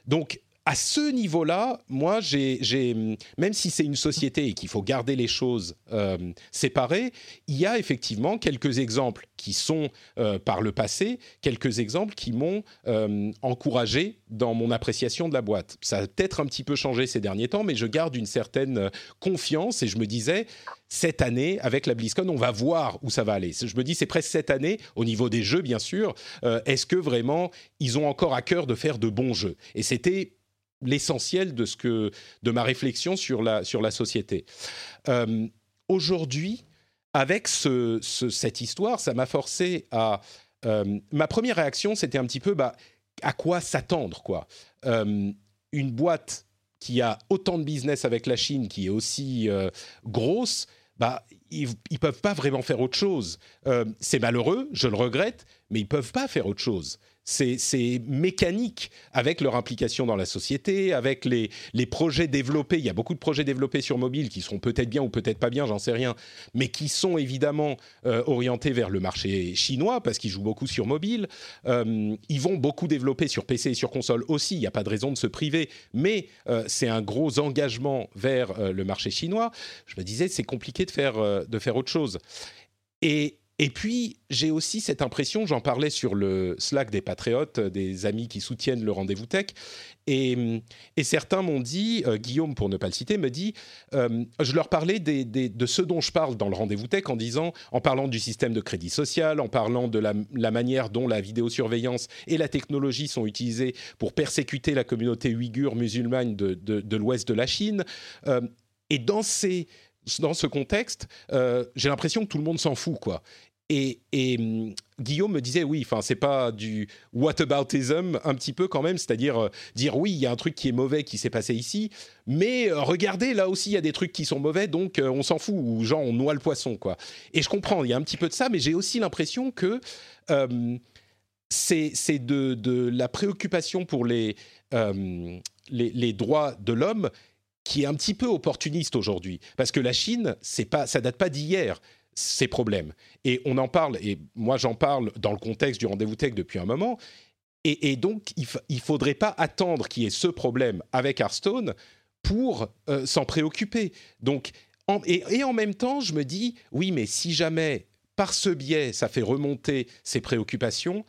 Donc, à ce niveau-là, moi, j'ai, même si c'est une société et qu'il faut garder les choses euh, séparées, il y a effectivement quelques exemples qui sont euh, par le passé, quelques exemples qui m'ont euh, encouragé dans mon appréciation de la boîte. Ça a peut-être un petit peu changé ces derniers temps, mais je garde une certaine confiance et je me disais, cette année, avec la BlizzCon, on va voir où ça va aller. Je me dis, c'est presque cette année, au niveau des jeux, bien sûr, est-ce que vraiment ils ont encore à cœur de faire de bons jeux? Et c'était l'essentiel de, ce que, de ma réflexion sur la, sur la société. Euh, aujourd'hui, avec ce, cette histoire, ça m'a forcé à... Euh, ma première réaction, c'était un petit peu bah, à quoi s'attendre, quoi? Euh, une boîte qui a autant de business avec la Chine, qui est aussi grosse, bah, ils ne peuvent pas vraiment faire autre chose. c'est malheureux, je le regrette, mais ils peuvent pas faire autre chose c'est mécanique avec leur implication dans la société, avec les, projets développés. Il y a beaucoup de projets développés sur mobile qui seront peut-être bien ou peut-être pas bien, j'en sais rien, mais qui sont évidemment euh, orientés vers le marché chinois parce qu'ils jouent beaucoup sur mobile. Euh, ils vont beaucoup développer sur PC et sur console aussi. Il n'y a pas de raison de se priver, mais euh, c'est un gros engagement vers le marché chinois. Je me disais, c'est compliqué de faire, de faire autre chose. Et et puis, j'ai aussi cette impression, j'en parlais sur le Slack des Patriotes, des amis qui soutiennent le rendez-vous tech, et, certains m'ont dit, euh, Guillaume pour ne pas le citer, me dit, euh, je leur parlais de ce dont je parle dans le rendez-vous tech en disant, en parlant du système de crédit social, en parlant de la, manière dont la vidéosurveillance et la technologie sont utilisées pour persécuter la communauté ouïghure musulmane de, l'ouest de la Chine. Euh, et dans ces dans ce contexte, j'ai l'impression que tout le monde s'en fout, quoi. Et, hum, Guillaume me disait oui, enfin c'est pas du whataboutism un petit peu quand même, c'est-à-dire euh, dire oui, il y a un truc qui est mauvais qui s'est passé ici, mais euh, regardez là aussi il y a des trucs qui sont mauvais donc euh, on s'en fout ou genre on noie le poisson quoi. Et je comprends, il y a un petit peu de ça, mais j'ai aussi l'impression que hum, c'est de, de, la préoccupation pour les, hum, les, les droits de l'homme qui est un petit peu opportuniste aujourd'hui, parce que la Chine, c'est pas, ça date pas d'hier ces problèmes. Et on en parle, et moi j'en parle dans le contexte du rendez-vous tech depuis un moment. Et, donc, il ne faudrait pas attendre qu'il y ait ce problème avec Hearthstone pour euh, s'en préoccuper. Donc, et, en même temps, je me dis, oui, mais si jamais, par ce biais, ça fait remonter ces préoccupations,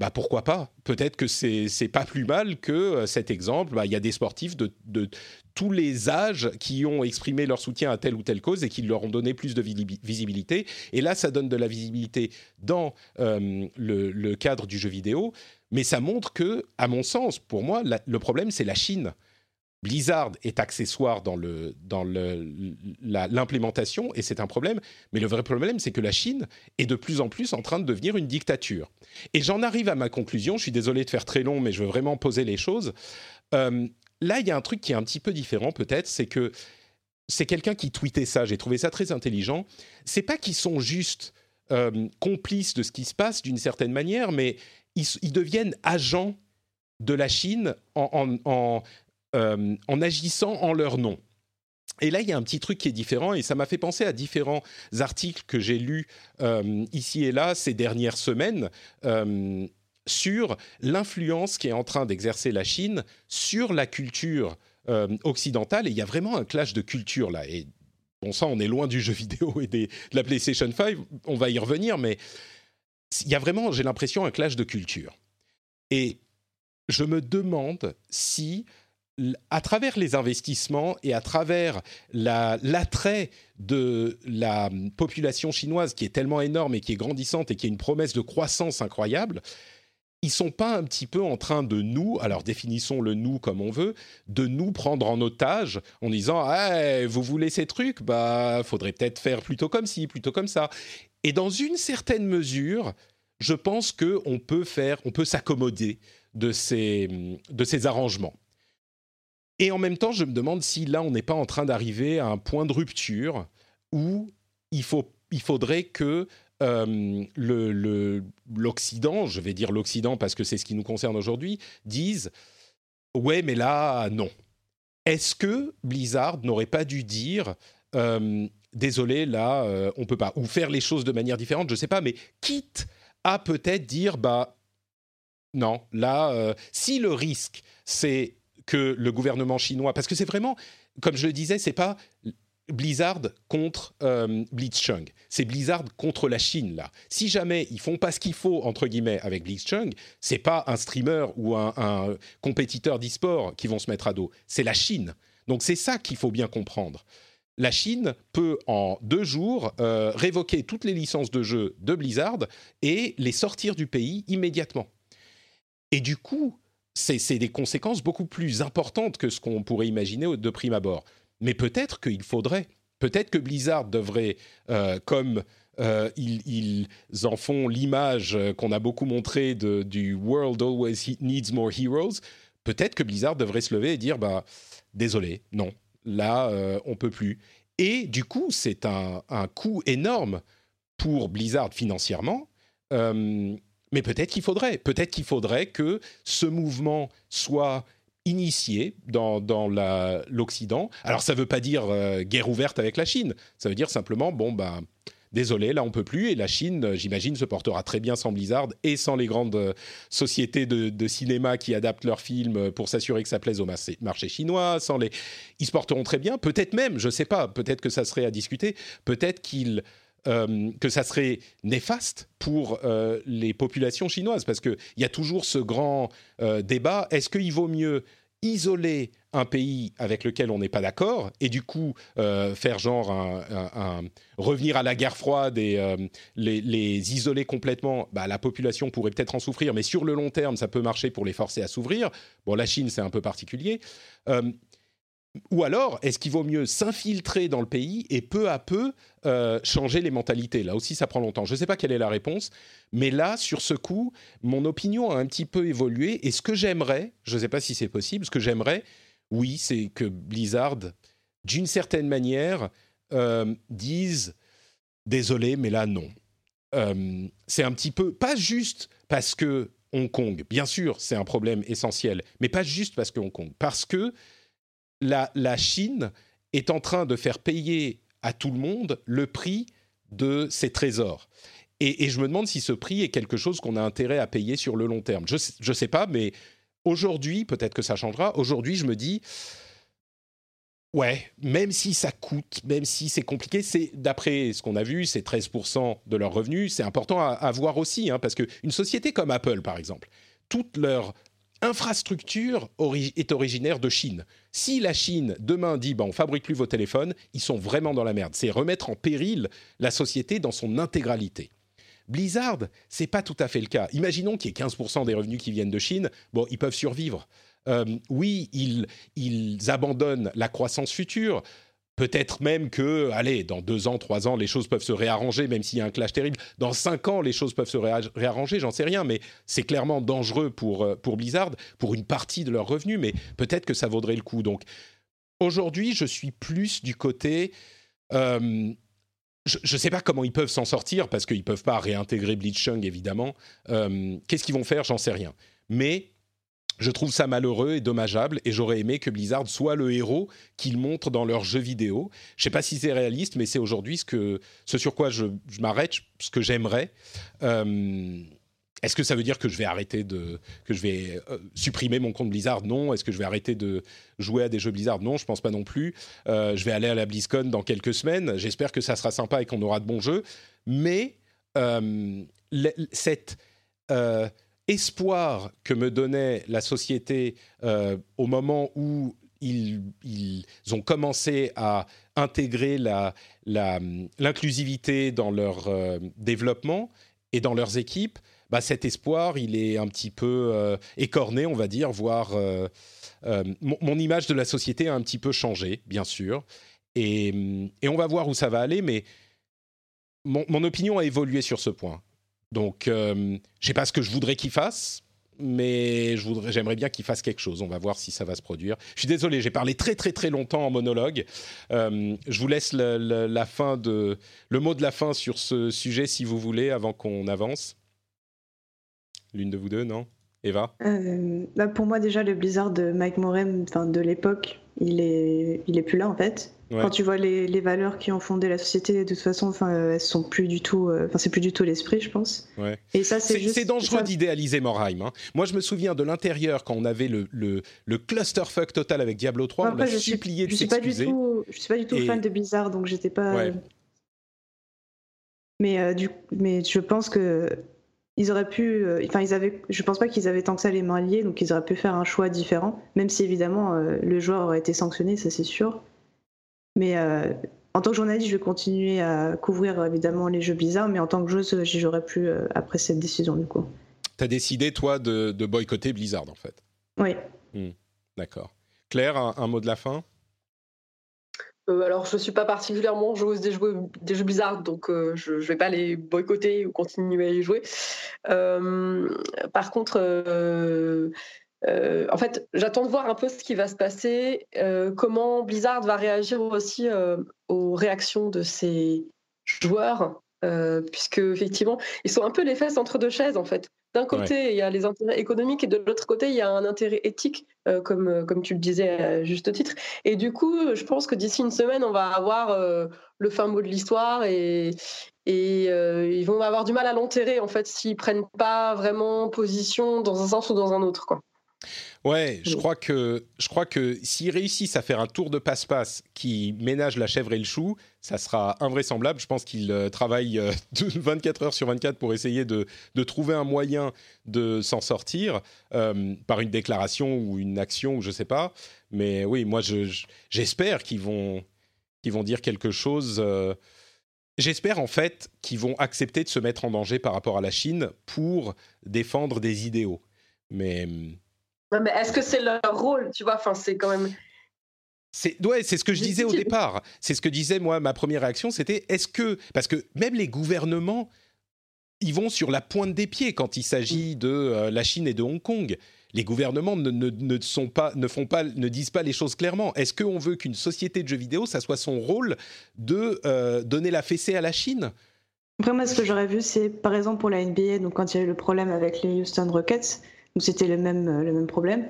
bah pourquoi pas? Peut-être que c'est c'est pas plus mal que euh, cet exemple. Bah, il y a des sportifs de, de, tous les âges qui ont exprimé leur soutien à telle ou telle cause et qui leur ont donné plus de visibilité. Et là, ça donne de la visibilité dans euh, le, cadre du jeu vidéo, mais ça montre que, à mon sens, pour moi, le problème c'est la Chine. Blizzard est accessoire dans le dans l'implémentation et c'est un problème. Mais le vrai problème, c'est que la Chine est de plus en plus en train de devenir une dictature. Et j'en arrive à ma conclusion. Je suis désolé de faire très long, mais je veux vraiment poser les choses. Euh, là, il y a un truc qui est un petit peu différent, peut-être, c'est que c'est quelqu'un qui tweetait ça. J'ai trouvé ça très intelligent. C'est pas qu'ils sont juste euh, complices de ce qui se passe d'une certaine manière, mais ils, deviennent agents de la Chine en, en, en, en agissant en leur nom. Et là, il y a un petit truc qui est différent, et ça m'a fait penser à différents articles que j'ai lus euh, ici et là ces dernières semaines euh, sur l'influence qui est en train d'exercer la Chine sur la culture euh, occidentale. Et il y a vraiment un clash de culture là. Et bon, ça, on est loin du jeu vidéo et de la PlayStation 5, on va y revenir, mais il y a vraiment, j'ai l'impression, un clash de culture. Et je me demande si à travers les investissements et à travers l'attrait de la population chinoise qui est tellement énorme et qui est grandissante et qui a une promesse de croissance incroyable, ils sont pas un petit peu en train de nous, alors définissons le nous comme on veut, de nous prendre en otage en disant ah, vous voulez ces trucs, bah faudrait peut-être faire plutôt comme ci, plutôt comme ça. Et dans une certaine mesure, je pense que on peut faire, on peut s'accommoder de ces de ces arrangements. Et en même temps, je me demande si là, on n'est pas en train d'arriver à un point de rupture où il, faut, il faudrait que euh, l'Occident, je vais dire l'Occident parce que c'est ce qui nous concerne aujourd'hui, dise Ouais, mais là, non. Est-ce que Blizzard n'aurait pas dû dire euh, Désolé, là, euh, on peut pas. Ou faire les choses de manière différente, je ne sais pas, mais quitte à peut-être dire Bah, non, là, si le risque, c'est que le gouvernement chinois, parce que c'est vraiment, comme je le disais, c'est pas Blizzard contre euh, Blitzchung. C'est Blizzard contre la Chine là. Si jamais ils font pas ce qu'il faut entre guillemets avec Blitzchung, c'est pas un streamer ou un, compétiteur d'e-sport qui vont se mettre à dos. C'est la Chine. Donc c'est ça qu'il faut bien comprendre. La Chine peut en deux jours euh, révoquer toutes les licences de jeu de Blizzard et les sortir du pays immédiatement. Et du coup, c'est des conséquences beaucoup plus importantes que ce qu'on pourrait imaginer de prime abord. Mais peut-être qu'il faudrait, peut-être que Blizzard devrait, euh, comme euh, ils, en font l'image qu'on a beaucoup montrée du World Always Needs More Heroes, peut-être que Blizzard devrait se lever et dire bah désolé, non, là euh, on peut plus. Et du coup, c'est un coût énorme pour Blizzard financièrement. Mais peut-être qu'il faudrait, peut-être qu'il faudrait que ce mouvement soit initié dans, l'Occident. Alors ça ne veut pas dire euh, guerre ouverte avec la Chine, ça veut dire simplement, bon, ben, désolé, là on peut plus, et la Chine, j'imagine, se portera très bien sans Blizzard et sans les grandes euh, sociétés de, cinéma qui adaptent leurs films pour s'assurer que ça plaise au marché, chinois, sans les... Ils se porteront très bien, peut-être même, je ne sais pas, peut-être que ça serait à discuter, peut-être qu'ils euh, que ça serait néfaste pour euh, les populations chinoises Parce qu'il y a toujours ce grand euh, débat, est-ce qu'il vaut mieux isoler un pays avec lequel on n'est pas d'accord et du coup faire genre un, revenir à la guerre froide et les, isoler complètement, bah, la population pourrait peut-être en souffrir, mais sur le long terme, ça peut marcher pour les forcer à s'ouvrir. Bon, la Chine, c'est un peu particulier. Ou alors, est-ce qu'il vaut mieux s'infiltrer dans le pays et peu à peu euh, changer les mentalités? Là aussi, ça prend longtemps. Je ne sais pas quelle est la réponse, mais là, sur ce coup, mon opinion a un petit peu évolué. Et ce que j'aimerais, je ne sais pas si c'est possible, ce que j'aimerais, oui, c'est que Blizzard, d'une certaine manière, euh, dise désolé, mais là, non. Euh, c'est un petit peu, pas juste parce que Hong Kong, bien sûr, c'est un problème essentiel, mais pas juste parce que Hong Kong, parce que la, Chine est en train de faire payer à tout le monde le prix de ses trésors. Et, je me demande si ce prix est quelque chose qu'on a intérêt à payer sur le long terme. Je ne sais pas, mais aujourd'hui, peut-être que ça changera. Aujourd'hui, je me dis, ouais, même si ça coûte, même si c'est compliqué, c'est d'après ce qu'on a vu, c'est 13% de leurs revenus. C'est important à, voir aussi, hein, parce qu'une société comme Apple, par exemple, toutes leurs infrastructure est originaire de Chine. Si la Chine demain dit bah, on fabrique plus vos téléphones, ils sont vraiment dans la merde. C'est remettre en péril la société dans son intégralité. Blizzard, c'est pas tout à fait le cas. Imaginons qu'il y ait 15% des revenus qui viennent de Chine. Bon, ils peuvent survivre. Euh, oui, ils, ils abandonnent la croissance future. Peut-être même que, allez, dans deux ans, trois ans, les choses peuvent se réarranger, même s'il y a un clash terrible. Dans cinq ans, les choses peuvent se réarranger, j'en sais rien, mais c'est clairement dangereux pour, euh, pour Blizzard, pour une partie de leurs revenus, mais peut-être que ça vaudrait le coup. Donc, aujourd'hui, je suis plus du côté. Euh, je ne sais pas comment ils peuvent s'en sortir parce qu'ils peuvent pas réintégrer Blitzchung évidemment. Qu'est-ce qu'ils vont faire? J'en sais rien. Mais je trouve ça malheureux et dommageable et j'aurais aimé que Blizzard soit le héros qu'ils montrent dans leurs jeux vidéo. Je ne sais pas si c'est réaliste, mais c'est aujourd'hui ce, sur quoi je, m'arrête, ce que j'aimerais. Euh, est-ce que ça veut dire que je vais arrêter de que je vais euh, supprimer mon compte Blizzard? Non. Est-ce que je vais arrêter de jouer à des jeux Blizzard? Non, je pense pas non plus. Euh, je vais aller à la BlizzCon dans quelques semaines. J'espère que ça sera sympa et qu'on aura de bons jeux. Mais cette espoir que me donnait la société euh, au moment où ils, ont commencé à intégrer l'inclusivité dans leur euh, développement et dans leurs équipes, bah cet espoir, il est un petit peu euh, écorné, on va dire, voire mon, image de la société a un petit peu changé, bien sûr. Et, on va voir où ça va aller, mais mon opinion a évolué sur ce point. Donc, euh, je sais pas ce que je voudrais qu'il fasse, mais j'aimerais bien qu'il fasse quelque chose. On va voir si ça va se produire. Je suis désolé, j'ai parlé très très très longtemps en monologue. Euh, je vous laisse la fin de, le mot de la fin sur ce sujet si vous voulez, avant qu'on avance. L'une de vous deux, non? Eva? Euh, bah Pour moi, déjà, le Blizzard de Mike Morem de l'époque, il est, il est plus là en fait. Quand tu vois les, les, valeurs qui ont fondé la société, de toute façon, enfin, elles sont plus du tout, euh, enfin, c'est plus du tout l'esprit, je pense. Ouais. Et ça, c'est C'est dangereux d'idéaliser Morheim. Hein. Moi, je me souviens de l'intérieur quand on avait le, le, le clusterfuck total avec Diablo 3, on je supplié suis, de s'excuser. Je suis pas du tout fan de Blizzard, donc j'étais pas. Mais euh, du, mais je pense que ils auraient pu, euh, enfin ils avaient, je pense pas qu'ils avaient tant que ça les mains liées, donc ils auraient pu faire un choix différent, même si évidemment euh, le joueur aurait été sanctionné, ça c'est sûr. Mais euh, en tant que journaliste, je vais continuer à couvrir évidemment les jeux bizarres, mais en tant que joueuse, j'y jouerais plus après cette décision du coup. T'as décidé toi de, boycotter Blizzard en fait? Oui. Hmm. D'accord. Claire, un mot de la fin? Euh, alors, je ne suis pas particulièrement joueuse des jeux, des jeux Blizzard, donc euh, je ne vais pas les boycotter ou continuer à y jouer. Euh, par contre, en fait, j'attends de voir un peu ce qui va se passer, comment Blizzard va réagir aussi aux réactions de ses joueurs, puisque effectivement, ils sont un peu les fesses entre deux chaises, en fait. D'un côté, il y a les intérêts économiques et de l'autre côté, il y a un intérêt éthique, euh, comme, euh, comme tu le disais à juste titre. Et du coup, je pense que d'ici une semaine, on va avoir euh, le fin mot de l'histoire et, et ils vont avoir du mal à l'enterrer, en fait, s'ils prennent pas vraiment position dans un sens ou dans un autre. Quoi. Ouais, je crois que je crois que s'ils réussissent à faire un tour de passe-passe qui ménage la chèvre et le chou, ça sera invraisemblable. Je pense qu'ils euh, travaillent 24 euh, [laughs] heures sur 24 pour essayer de, trouver un moyen de s'en sortir euh, par une déclaration ou une action ou je sais pas. Mais oui, moi j'espère qu'ils vont qu'ils vont dire quelque chose. J'espère en fait qu'ils vont accepter de se mettre en danger par rapport à la Chine pour défendre des idéaux. Mais mais est-ce que c'est leur rôle Tu vois, enfin, c'est quand même. C'est ouais, c'est ce que je disais au départ. C'est ce que disais moi. Ma première réaction, c'était est-ce que parce que même les gouvernements, ils vont sur la pointe des pieds quand il s'agit de euh, la Chine et de Hong Kong. Les gouvernements ne, ne, sont pas, ne font pas, ne disent pas les choses clairement. Est-ce qu'on veut qu'une société de jeux vidéo, ça soit son rôle de euh, donner la fessée à la Chine? Après moi, ce que j'aurais vu, c'est par exemple pour la NBA, donc quand il y a eu le problème avec les Houston Rockets, donc c'était le même, le même problème.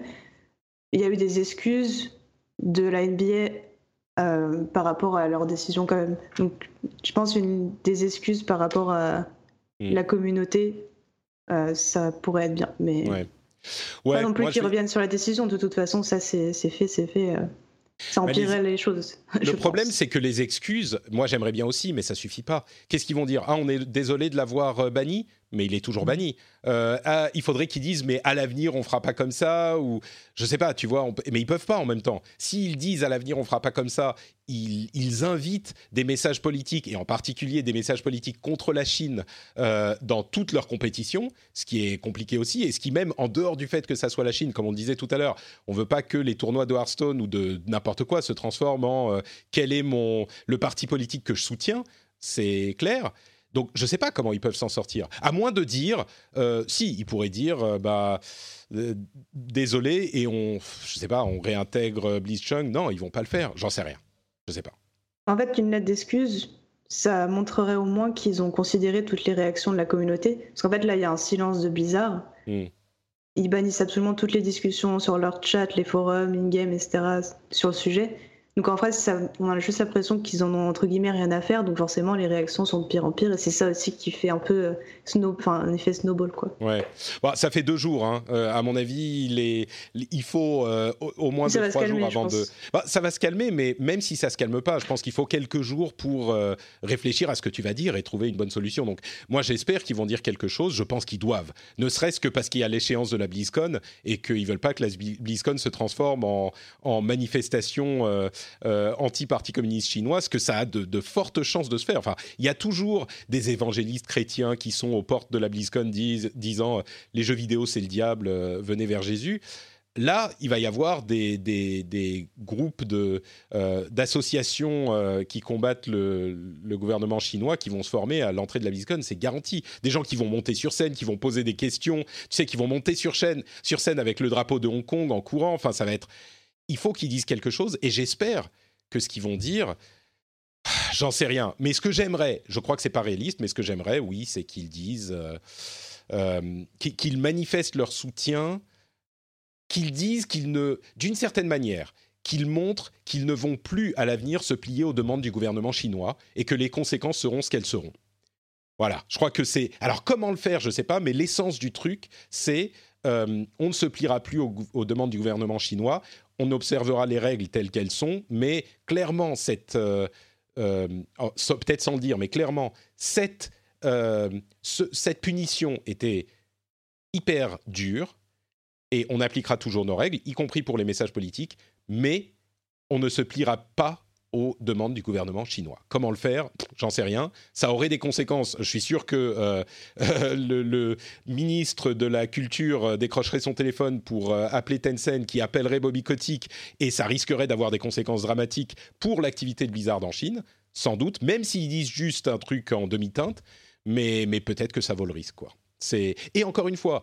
Il y a eu des excuses de la NBA euh, par rapport à leur décision quand même. Donc je pense une des excuses par rapport à hmm. la communauté, euh, ça pourrait être bien. Mais ouais. pas non plus qu'ils reviennent sur la décision. De toute façon, ça c'est fait, c'est fait. Euh, ça empirerait les... choses. [laughs] Le problème, c'est que les excuses, moi j'aimerais bien aussi, mais ça suffit pas. Qu'est-ce qu'ils vont dire? Ah, on est désolé de l'avoir banni? Mais il est toujours banni. Euh, ah, il faudrait qu'ils disent, mais à l'avenir, on fera pas comme ça, ou je sais pas, tu vois, mais ils peuvent pas en même temps. S'ils disent à l'avenir, on fera pas comme ça, ils, invitent des messages politiques, et en particulier des messages politiques contre la Chine euh, dans toutes leurs compétitions, ce qui est compliqué aussi, et ce qui même, en dehors du fait que ça soit la Chine, comme on disait tout à l'heure, on veut pas que les tournois de Hearthstone ou de n'importe quoi se transforment en euh, quel est mon, le parti politique que je soutiens, c'est clair. Donc je ne sais pas comment ils peuvent s'en sortir. À moins de dire, euh, si, ils pourraient dire, euh, bah, euh, désolé, et on, je sais pas, on réintègre Blitzchung. Non, ils vont pas le faire. J'en sais rien. Je sais pas. En fait, une lettre d'excuse, ça montrerait au moins qu'ils ont considéré toutes les réactions de la communauté. Parce qu'en fait, là, il y a un silence de bizarre. Hmm. Ils bannissent absolument toutes les discussions sur leur chat, les forums, in-game, etc. sur le sujet. Donc en fait, ça, on a juste l'impression qu'ils en ont entre guillemets rien à faire, donc forcément les réactions sont de pire en pire, et c'est ça aussi qui fait un peu euh, snow, un effet snowball quoi. Ouais, bon, ça fait deux jours, hein. Euh, à mon avis, il, est, il faut euh, au, moins deux trois jours avant de. Bah, ça va se calmer, mais même si ça se calme pas, je pense qu'il faut quelques jours pour réfléchir à ce que tu vas dire et trouver une bonne solution. Donc moi j'espère qu'ils vont dire quelque chose. Je pense qu'ils doivent, ne serait-ce que parce qu'il y a l'échéance de la BlizzCon et qu'ils veulent pas que la BlizzCon se transforme en, en manifestation anti-parti communiste chinois, ce que ça a de, fortes chances de se faire. Enfin, il y a toujours des évangélistes chrétiens qui sont aux portes de la BlizzCon disant les jeux vidéo c'est le diable, euh, venez vers Jésus là, il va y avoir des, groupes euh, d'associations qui combattent le, gouvernement chinois qui vont se former à l'entrée de la BlizzCon, c'est garanti. Des gens qui vont monter sur scène, qui vont poser des questions, tu sais, qui vont monter sur scène, sur scène avec le drapeau de Hong Kong en courant. Enfin, ça va être. Il faut qu'ils disent quelque chose et j'espère que ce qu'ils vont dire. [sighs] J'en sais rien. Mais ce que j'aimerais, je crois que c'est pas réaliste, mais ce que j'aimerais, oui, c'est qu'ils disent, euh, euh, qu'ils manifestent leur soutien, qu'ils disent qu'ils ne, d'une certaine manière, qu'ils montrent qu'ils ne vont plus à l'avenir se plier aux demandes du gouvernement chinois et que les conséquences seront ce qu'elles seront. Voilà, je crois que c'est. Alors comment le faire, je ne sais pas, mais l'essence du truc, c'est euh, on ne se pliera plus aux, demandes du gouvernement chinois, on observera les règles telles qu'elles sont, mais clairement, cette, euh, euh, oh, peut-être sans le dire, mais clairement, cette, cette punition était hyper dure, et on appliquera toujours nos règles, y compris pour les messages politiques, mais on ne se pliera pas aux demandes du gouvernement chinois. Comment le faire? J'en sais rien. Ça aurait des conséquences. Je suis sûr que euh, le, ministre de la Culture euh, décrocherait son téléphone pour euh, appeler Tencent, qui appellerait Bobby Kotick, et ça risquerait d'avoir des conséquences dramatiques pour l'activité de Blizzard en Chine, sans doute, même s'ils disent juste un truc en demi-teinte, mais, mais peut-être que ça vaut le risque. Quoi. Et encore une fois...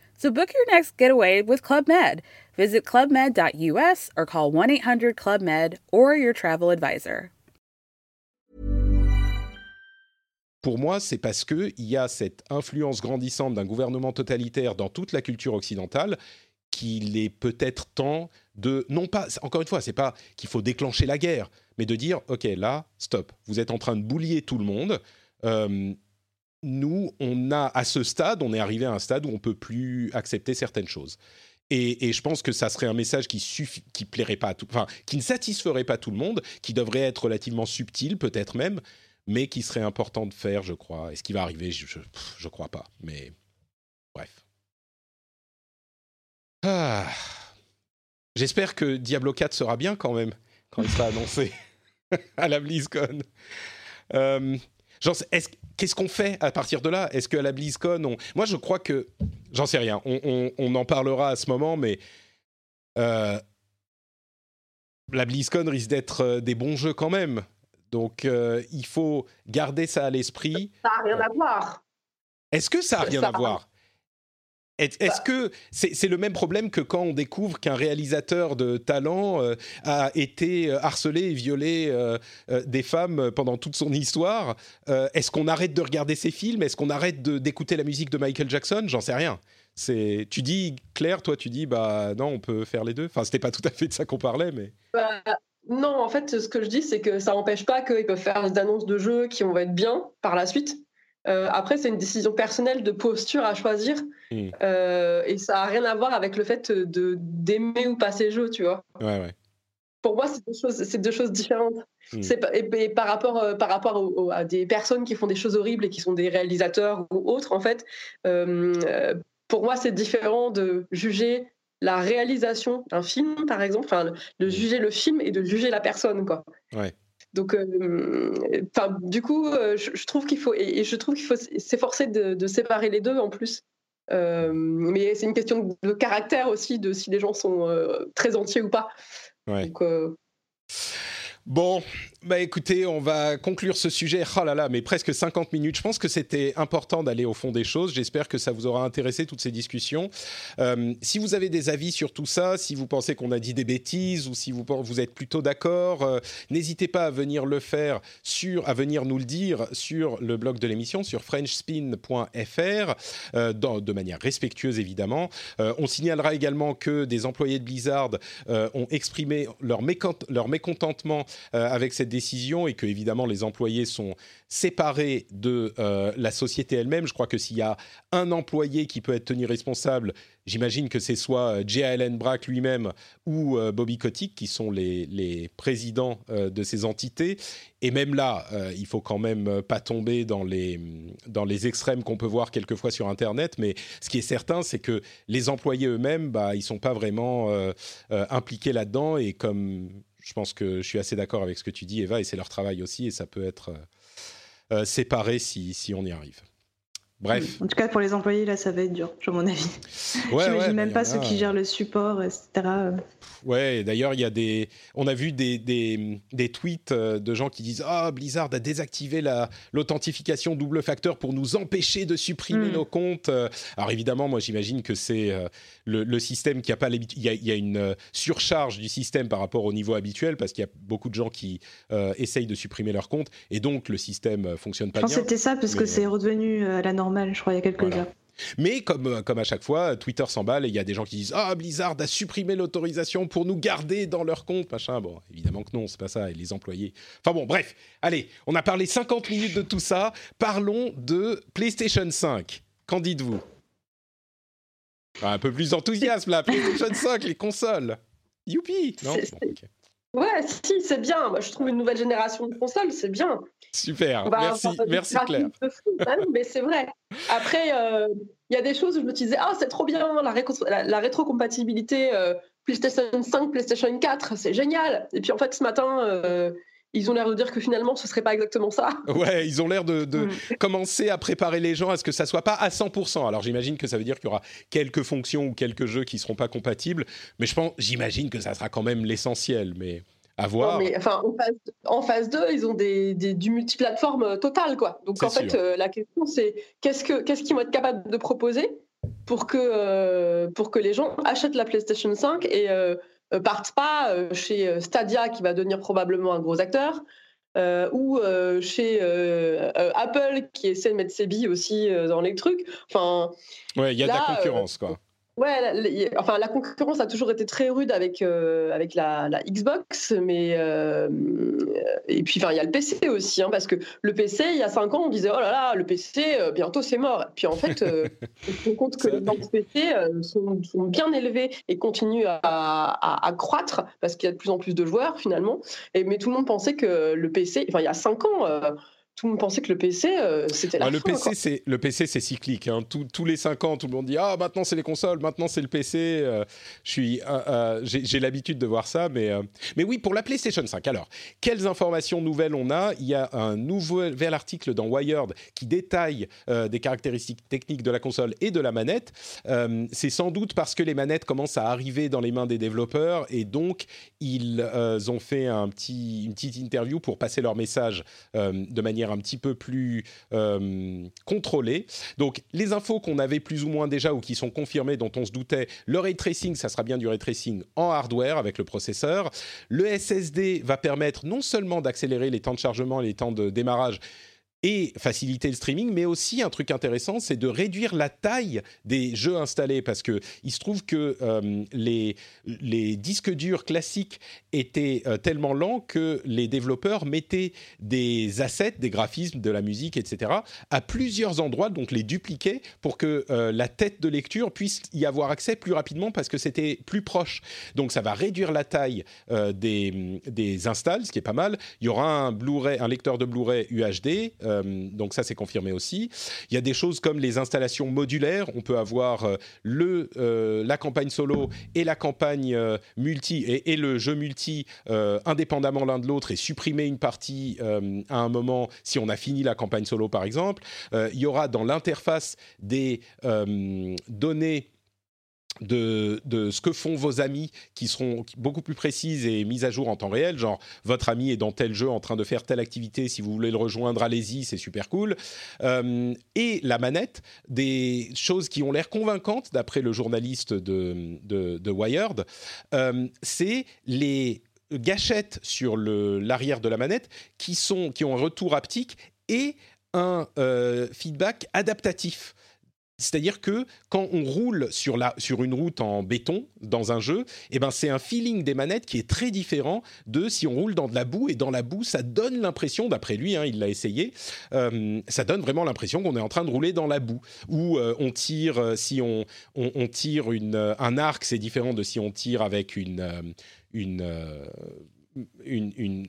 So book your next getaway with Club Med. Visit clubmed.us or call 1-800-CLUB-MED or your travel advisor. Pour moi, c'est parce qu'il y a cette influence grandissante d'un gouvernement totalitaire dans toute la culture occidentale qu'il est peut-être temps de non pas encore une fois c'est pas qu'il faut déclencher la guerre mais de dire ok là stop vous êtes en train de boulier tout le monde euh, nous, on a à ce stade, on est arrivé à un stade où on peut plus accepter certaines choses. Et, je pense que ça serait un message qui plairait pas à tout, enfin, qui ne satisferait pas tout le monde, qui devrait être relativement subtil, peut-être même, mais qui serait important de faire, je crois. Et ce qui va arriver, je, je, crois pas. Mais bref. Ah. J'espère que Diablo 4 sera bien quand même quand il sera annoncé [laughs] à la BlizzCon. Euh, qu'est-ce qu'on fait à partir de là? Est-ce qu'à la BlizzCon, on... moi je crois que, j'en sais rien, on, en parlera à ce moment, mais euh, la BlizzCon risque d'être euh, des bons jeux quand même. Donc euh, il faut garder ça à l'esprit. Ça n'a rien à voir. Est-ce que ça n'a rien à voir? Est-ce bah. que c'est le même problème que quand on découvre qu'un réalisateur de talent euh, a été euh, harcelé et violé euh, des femmes pendant toute son histoire Est-ce qu'on arrête de regarder ses films? Est-ce qu'on arrête d'écouter la musique de Michael Jackson? J'en sais rien. C'est, tu dis Claire, toi tu dis bah non, on peut faire les deux. Enfin, c'était pas tout à fait de ça qu'on parlait, mais. Bah, non, en fait, ce que je dis, c'est que ça n'empêche pas qu'ils peuvent faire des annonces de jeux qui vont être bien par la suite. Euh, après, c'est une décision personnelle de posture à choisir. Hmm. Euh, et ça n'a rien à voir avec le fait de d'aimer ou pas ces jeux, tu vois. Ouais, ouais. Pour moi, c'est deux choses, c'est deux choses différentes. Hmm. C'est et, et par rapport, euh, par rapport au- au- à des personnes qui font des choses horribles et qui sont des réalisateurs ou autres, en fait, pour moi, c'est différent de juger la réalisation d'un film, par exemple, enfin, de- de juger le film et de juger la personne, quoi. Ouais. Donc, euh, du coup, euh, je, je trouve qu'il faut, et, et je trouve qu'il faut s'efforcer de, de séparer les deux en plus. Euh, mais c'est une question de caractère aussi, de si les gens sont très entiers ou pas. Ouais. Donc, Bon, bah écoutez, on va conclure ce sujet. Oh là là, mais presque 50 minutes. Je pense que c'était important d'aller au fond des choses. J'espère que ça vous aura intéressé toutes ces discussions. Euh, si vous avez des avis sur tout ça, si vous pensez qu'on a dit des bêtises ou si vous, êtes plutôt d'accord, euh, n'hésitez pas à venir le faire sur, à venir nous le dire sur le blog de l'émission sur frenchspin.fr euh, de manière respectueuse évidemment. On signalera également que des employés de Blizzard ont exprimé leur, mécont- leur mécontentement avec cette décision et que évidemment les employés sont séparés de euh, la société elle-même. Je crois que s'il y a un employé qui peut être tenu responsable, j'imagine que c'est soit euh, J. Allen Brack lui-même ou euh, Bobby Kotick qui sont les, présidents euh, de ces entités. Et même là, euh, il faut quand même euh, pas tomber dans les, extrêmes qu'on peut voir quelquefois sur Internet. Mais ce qui est certain, c'est que les employés eux-mêmes, bah, ils sont pas vraiment euh, euh, impliqués là-dedans. Et comme je pense que je suis assez d'accord avec ce que tu dis, Eva, et c'est leur travail aussi, et ça peut être euh, euh, séparé si, si on y arrive. Bref. En tout cas, pour les employés, là, ça va être dur, à mon avis. Ouais, [laughs] J'imagine ouais, même bah, pas y en ceux a, qui gèrent le support, etc. Ouais, d'ailleurs, il y a des. On a vu des, des, des tweets euh, de gens qui disent Ah, Blizzard a désactivé la- l'authentification double facteur pour nous empêcher de supprimer Mm. nos comptes. Euh, Alors, évidemment, moi, j'imagine que c'est euh, le, le système qui a pas l'habitude. Il y a, il y a une surcharge du système par rapport au niveau habituel parce qu'il y a beaucoup de gens qui euh, essayent de supprimer leur compte et donc le système fonctionne Je pas pense bien. que c'était ça, parce mais, que c'est redevenu à la normale, je crois, il y a quelques Voilà. heures. Mais comme, euh, comme à chaque fois, Twitter s'emballe et il y a des gens qui disent Ah, Blizzard a supprimé l'autorisation pour nous garder dans leur compte, machin. Bon, évidemment que non, c'est pas ça. Et les employés. Enfin bon, bref. Allez, on a parlé 50 minutes de tout ça. Parlons de PlayStation 5. Qu'en dites-vous? Un peu plus d'enthousiasme là. PlayStation 5, les consoles. Youpi Non? Bon, ok. Ouais, si, c'est bien. Moi, je trouve une nouvelle génération de consoles, c'est bien. Super. Merci, merci Claire. de fou, mais c'est vrai. Après, euh, il y a des choses où je me disais, ah, c'est trop bien, la, la rétrocompatibilité euh, PlayStation 5, PlayStation 4, c'est génial. Et puis en fait, ce matin, euh, ils ont l'air de dire que finalement, ce serait pas exactement ça. [laughs] Ouais, ils ont l'air de, de Mm. commencer à préparer les gens à ce que ça soit pas à 100%. Alors j'imagine que ça veut dire qu'il y aura quelques fonctions ou quelques jeux qui seront pas compatibles, mais je pense, j'imagine que ça sera quand même l'essentiel. Mais à voir. Non, mais enfin, en phase, en phase 2, ils ont des, des- du multiplateforme euh, total, quoi. Donc en fait, euh, la question, c'est qu'est-ce que qu'est-ce qu'ils vont être capables de proposer pour que euh, pour que les gens achètent la PlayStation 5 et euh, partent pas euh, chez euh, Stadia, qui va devenir probablement un gros acteur. euh, ou euh, chez euh, euh, Apple qui essaie de mettre ses billes aussi euh, dans les trucs. Enfin, Ouais, il y a de la euh, concurrence, quoi. Ouais, enfin, la concurrence a toujours été très rude avec, euh, avec la, la Xbox, mais euh, et puis enfin, il y a le PC aussi, hein, parce que le PC, il y a 5 ans, on disait oh là là, le PC, euh, bientôt c'est mort. Puis en fait, [laughs] on se rend compte que les ventes PC sont, sont bien élevées et continuent à, à, à croître parce qu'il y a de plus en plus de joueurs finalement. Et, mais tout le monde pensait que le PC, enfin, il y a 5 ans, tout le monde pensait que le PC, euh, c'était la Ouais, le. PC, c'est, le PC, c'est cyclique. hein. Tous- tous les 5 ans, tout le monde dit Ah, maintenant c'est les consoles, maintenant c'est le PC. Euh, je suis, j'ai, l'habitude de voir ça. Mais, euh, mais oui, pour la PlayStation 5. Alors, quelles informations nouvelles on a? Il y a un nouvel article dans Wired qui détaille euh, des caractéristiques techniques de la console et de la manette. Euh, c'est sans doute parce que les manettes commencent à arriver dans les mains des développeurs et donc ils ont fait un petit, une petite interview pour passer leur message de manière un petit peu plus euh, contrôlée. Donc les infos qu'on avait plus ou moins déjà ou qui sont confirmées, dont on se doutait, le ray tracing, ça sera bien du ray tracing en hardware avec le processeur. Le SSD va permettre non seulement d'accélérer les temps de chargement et les temps de démarrage, et faciliter le streaming, mais aussi un truc intéressant, c'est de réduire la taille des jeux installés parce que il se trouve que euh, les, les disques durs classiques étaient euh, tellement lents que les développeurs mettaient des assets, des graphismes, de la musique, etc., à plusieurs endroits, donc les dupliquaient pour que euh, la tête de lecture puisse y avoir accès plus rapidement parce que c'était plus proche. Donc ça va réduire la taille des, des installs, ce qui est pas mal. Il y aura un Blu-ray, un lecteur de Blu-ray UHD. Euh, donc ça, c'est confirmé aussi. Il y a des choses comme les installations modulaires. On peut avoir euh, le, euh, la campagne solo et la campagne multi et, le jeu multi indépendamment l'un de l'autre et supprimer une partie à un moment si on a fini la campagne solo, par exemple. il y aura dans l'interface des données de, ce que font vos amis qui seront beaucoup plus précises et mises à jour en temps réel, genre votre ami est dans tel jeu en train de faire telle activité, si vous voulez le rejoindre, allez-y, c'est super cool. Euh, et la manette, des choses qui ont l'air convaincantes d'après le journaliste de, Wired, euh, c'est les gâchettes sur l'arrière de la manette qui, sont, qui ont un retour haptique et un euh, feedback adaptatif. C'est-à-dire que quand on roule sur, la, sur une route en béton dans un jeu, eh ben c'est un feeling des manettes qui est très différent de si on roule dans de la boue. Et dans la boue, ça donne l'impression, d'après lui, hein, il l'a essayé, euh, ça donne vraiment l'impression qu'on est en train de rouler dans la boue. Ou euh, on tire, euh, si on, on, tire une, un arc, c'est différent de si on tire avec une, une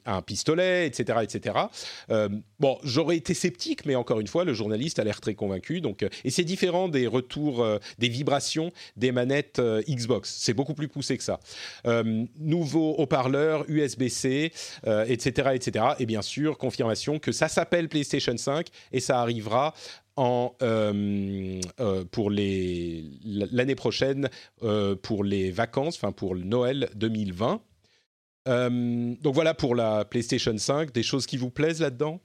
un pistolet, etc. etc. Euh, bon, j'aurais été sceptique, mais encore une fois, le journaliste a l'air très convaincu. Donc, euh, et c'est différent des retours, euh, des vibrations des manettes Xbox. C'est beaucoup plus poussé que ça. nouveau haut-parleur, USB-C, etc., etc. Et bien sûr, confirmation que ça s'appelle PlayStation 5 et ça arrivera en, pour l'année prochaine pour les vacances, enfin pour Noël 2020. Euh, donc voilà pour la PlayStation 5, des choses qui vous plaisent là-dedans?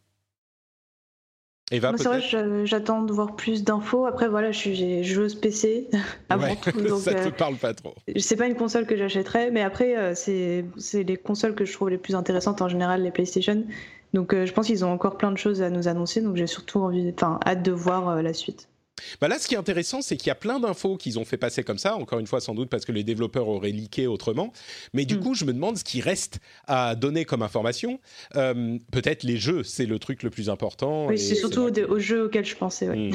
Eva, c'est vrai, j'attends de voir plus d'infos. Après, voilà, je suis joueuse PC [laughs] avant tout. Donc, [laughs] ça te euh, parle pas trop. C'est pas une console que j'achèterais, mais après, euh, c'est les consoles que je trouve les plus intéressantes en général, les PlayStation. Donc, je pense qu'ils ont encore plein de choses à nous annoncer. Donc, j'ai surtout envie, enfin, hâte de voir la suite. Bah là, ce qui est intéressant, c'est qu'il y a plein d'infos qu'ils ont fait passer comme ça, encore une fois sans doute parce que les développeurs auraient leaké autrement. Mais du mm. coup, je me demande ce qui reste à donner comme information. Euh, peut-être les jeux, c'est le truc le plus important. Oui, c'est surtout aux, jeux auxquels je pensais. Mm,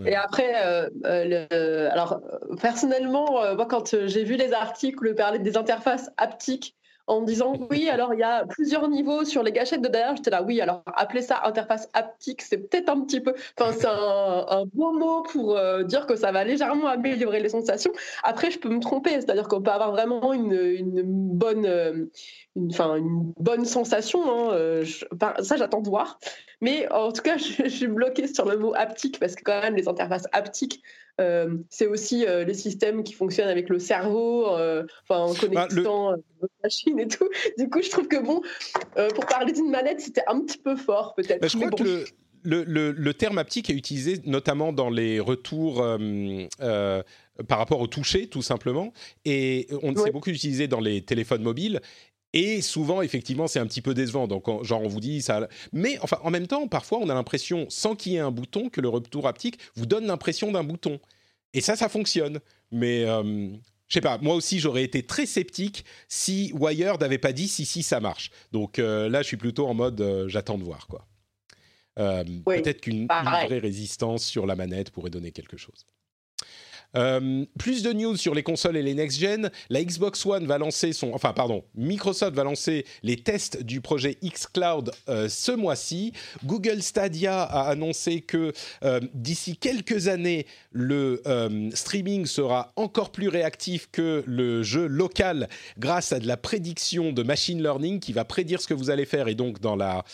[laughs] et après, euh, euh, alors personnellement, moi quand j'ai vu les articles parler des interfaces haptiques en disant [laughs] oui, alors il y a plusieurs niveaux sur les gâchettes de derrière. J'étais là, oui, alors appeler ça interface haptique, c'est peut-être un petit peu, enfin, c'est un, un, beau mot pour euh, dire que ça va légèrement améliorer les sensations. Après, je peux me tromper, c'est-à-dire qu'on peut avoir vraiment une, une bonne, euh, une, une bonne sensation. Hein, euh, ça, j'attends de voir. Mais en tout cas, [laughs] je, je, suis bloquée sur le mot haptique parce que quand même, les interfaces haptiques, euh, c'est aussi euh, les systèmes qui fonctionnent avec le cerveau, euh, en connectant bah, machines et tout. Du coup, je trouve que bon, pour parler d'une manette, c'était un petit peu fort peut-être. Bah, je crois que le, le, terme haptique est utilisé notamment dans les retours par rapport au toucher, tout simplement. Et on s'est beaucoup utilisé dans les téléphones mobiles. Et souvent, effectivement, c'est un petit peu décevant. Donc, genre, on vous dit ça. Mais enfin, en même temps, parfois, on a l'impression, sans qu'il y ait un bouton, que le retour haptique vous donne l'impression d'un bouton. Et ça, ça fonctionne. Mais euh, je sais pas, moi aussi j'aurais été très sceptique si Wired n'avait pas dit si si ça marche. Donc euh, là, je suis plutôt en mode euh, j'attends de voir quoi. Peut-être qu'une vraie résistance sur la manette pourrait donner quelque chose. Euh, plus de news sur les consoles et les next-gen. La Xbox One va lancer son... Enfin, pardon, Microsoft va lancer les tests du projet xCloud euh, ce mois-ci. Google Stadia a annoncé que euh, d'ici quelques années, le streaming sera encore plus réactif que le jeu local grâce à de la prédiction de machine learning qui va prédire ce que vous allez faire. Et donc, dans la...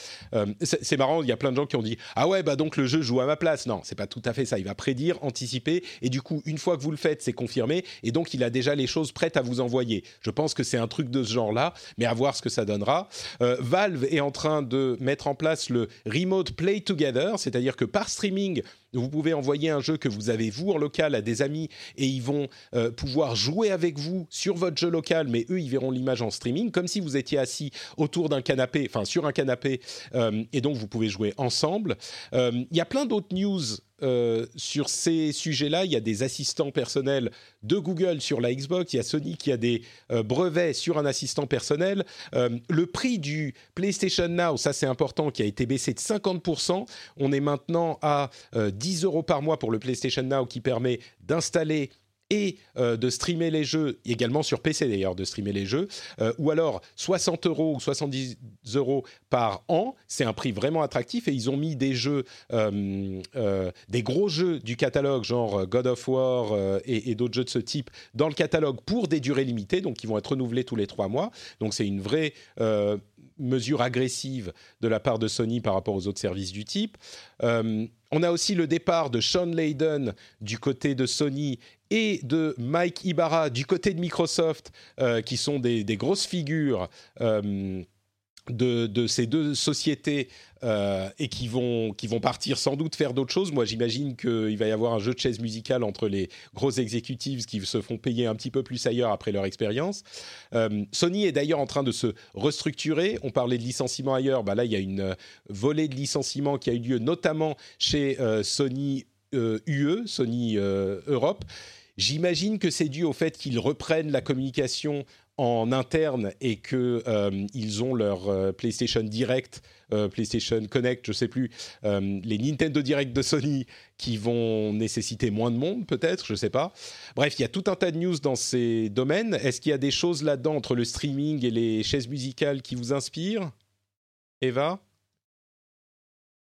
c'est marrant, il y a plein de gens qui ont dit « Ah ouais, bah donc le jeu joue à ma place. » Non, c'est pas tout à fait ça. Il va prédire, anticiper. Et du coup, une fois que vous le faites, c'est confirmé, et donc il a déjà les choses prêtes à vous envoyer. Je pense que c'est un truc de ce genre-là, mais à voir ce que ça donnera. Euh, Valve est en train de mettre en place le Remote Play Together, c'est-à-dire que par streaming, vous pouvez envoyer un jeu que vous avez vous en local à des amis et ils vont euh, pouvoir jouer avec vous sur votre jeu local, mais eux, ils verront l'image en streaming, comme si vous étiez assis autour d'un canapé, enfin sur un canapé, euh, et donc vous pouvez jouer ensemble. Euh, il y a plein d'autres news sur ces sujets-là. Il y a des assistants personnels de Google sur la Xbox. Il y a Sony qui a des brevets sur un assistant personnel. Le prix du PlayStation Now, ça c'est important, qui a été baissé de 50%. On est maintenant à 10 euros par mois pour le PlayStation Now qui permet d'installer et euh, de streamer les jeux, également sur PC d'ailleurs, de streamer les jeux, euh, ou alors 60 euros ou 70 euros par an, c'est un prix vraiment attractif et ils ont mis des jeux, euh, des gros jeux du catalogue, genre God of War et, d'autres jeux de ce type, dans le catalogue pour des durées limitées, donc ils vont être renouvelés tous les trois mois, donc c'est une vraie mesure agressive de la part de Sony par rapport aux autres services du type. On a aussi le départ de Sean Layden du côté de Sony et de Mike Ibarra du côté de Microsoft, euh, qui sont des, grosses figures. Euh, de, ces deux sociétés euh, et qui vont, qui vont partir sans doute faire d'autres choses. Moi, j'imagine qu'il va y avoir un jeu de chaise musicale entre les gros exécutives qui se font payer un petit peu plus ailleurs après leur expérience. Euh, Sony est d'ailleurs en train de se restructurer. On parlait de licenciement ailleurs. Bah là, il y a une euh, volée de licenciement qui a eu lieu notamment chez Sony UE, Sony Europe. J'imagine que c'est dû au fait qu'ils reprennent la communication en interne et que euh, ils ont leur euh, PlayStation Direct, euh, PlayStation Connect, je sais plus, les Nintendo Direct de Sony qui vont nécessiter moins de monde peut-être, je sais pas. Bref, il y a tout un tas de news dans ces domaines. Est-ce qu'il y a des choses là-dedans entre le streaming et les chaises musicales qui vous inspirent? Eva?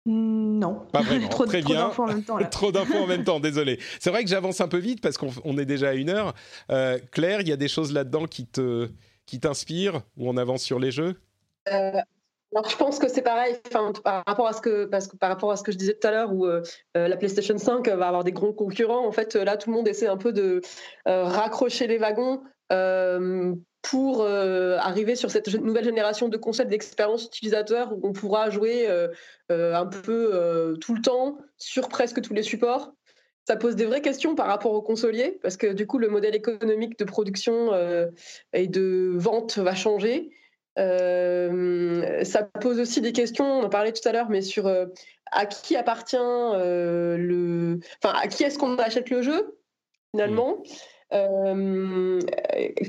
Non. Pas vraiment. [laughs] trop, Très trop bien. d'infos en même temps. Là. [laughs] trop d'infos en même temps, désolé. C'est vrai que j'avance un peu vite parce qu'on est déjà à une heure. Euh, Claire, il y a des choses là-dedans qui te qui t'inspirent ou on avance sur les jeux? Euh, alors, je pense que c'est pareil par rapport à ce que parce que par rapport à ce que je disais tout à l'heure où euh, la PlayStation 5 va avoir des grands concurrents. En fait, là, tout le monde essaie un peu de raccrocher les wagons pour euh, arriver sur cette nouvelle génération de concepts d'expérience utilisateur où on pourra jouer euh, euh, un peu tout le temps sur presque tous les supports. Ça pose des vraies questions par rapport aux consoliers parce que du coup le modèle économique de production et de vente va changer. ça pose aussi des questions, on en parlait tout à l'heure, mais sur à qui appartient le, enfin à qui est-ce qu'on achète le jeu finalement? Euh,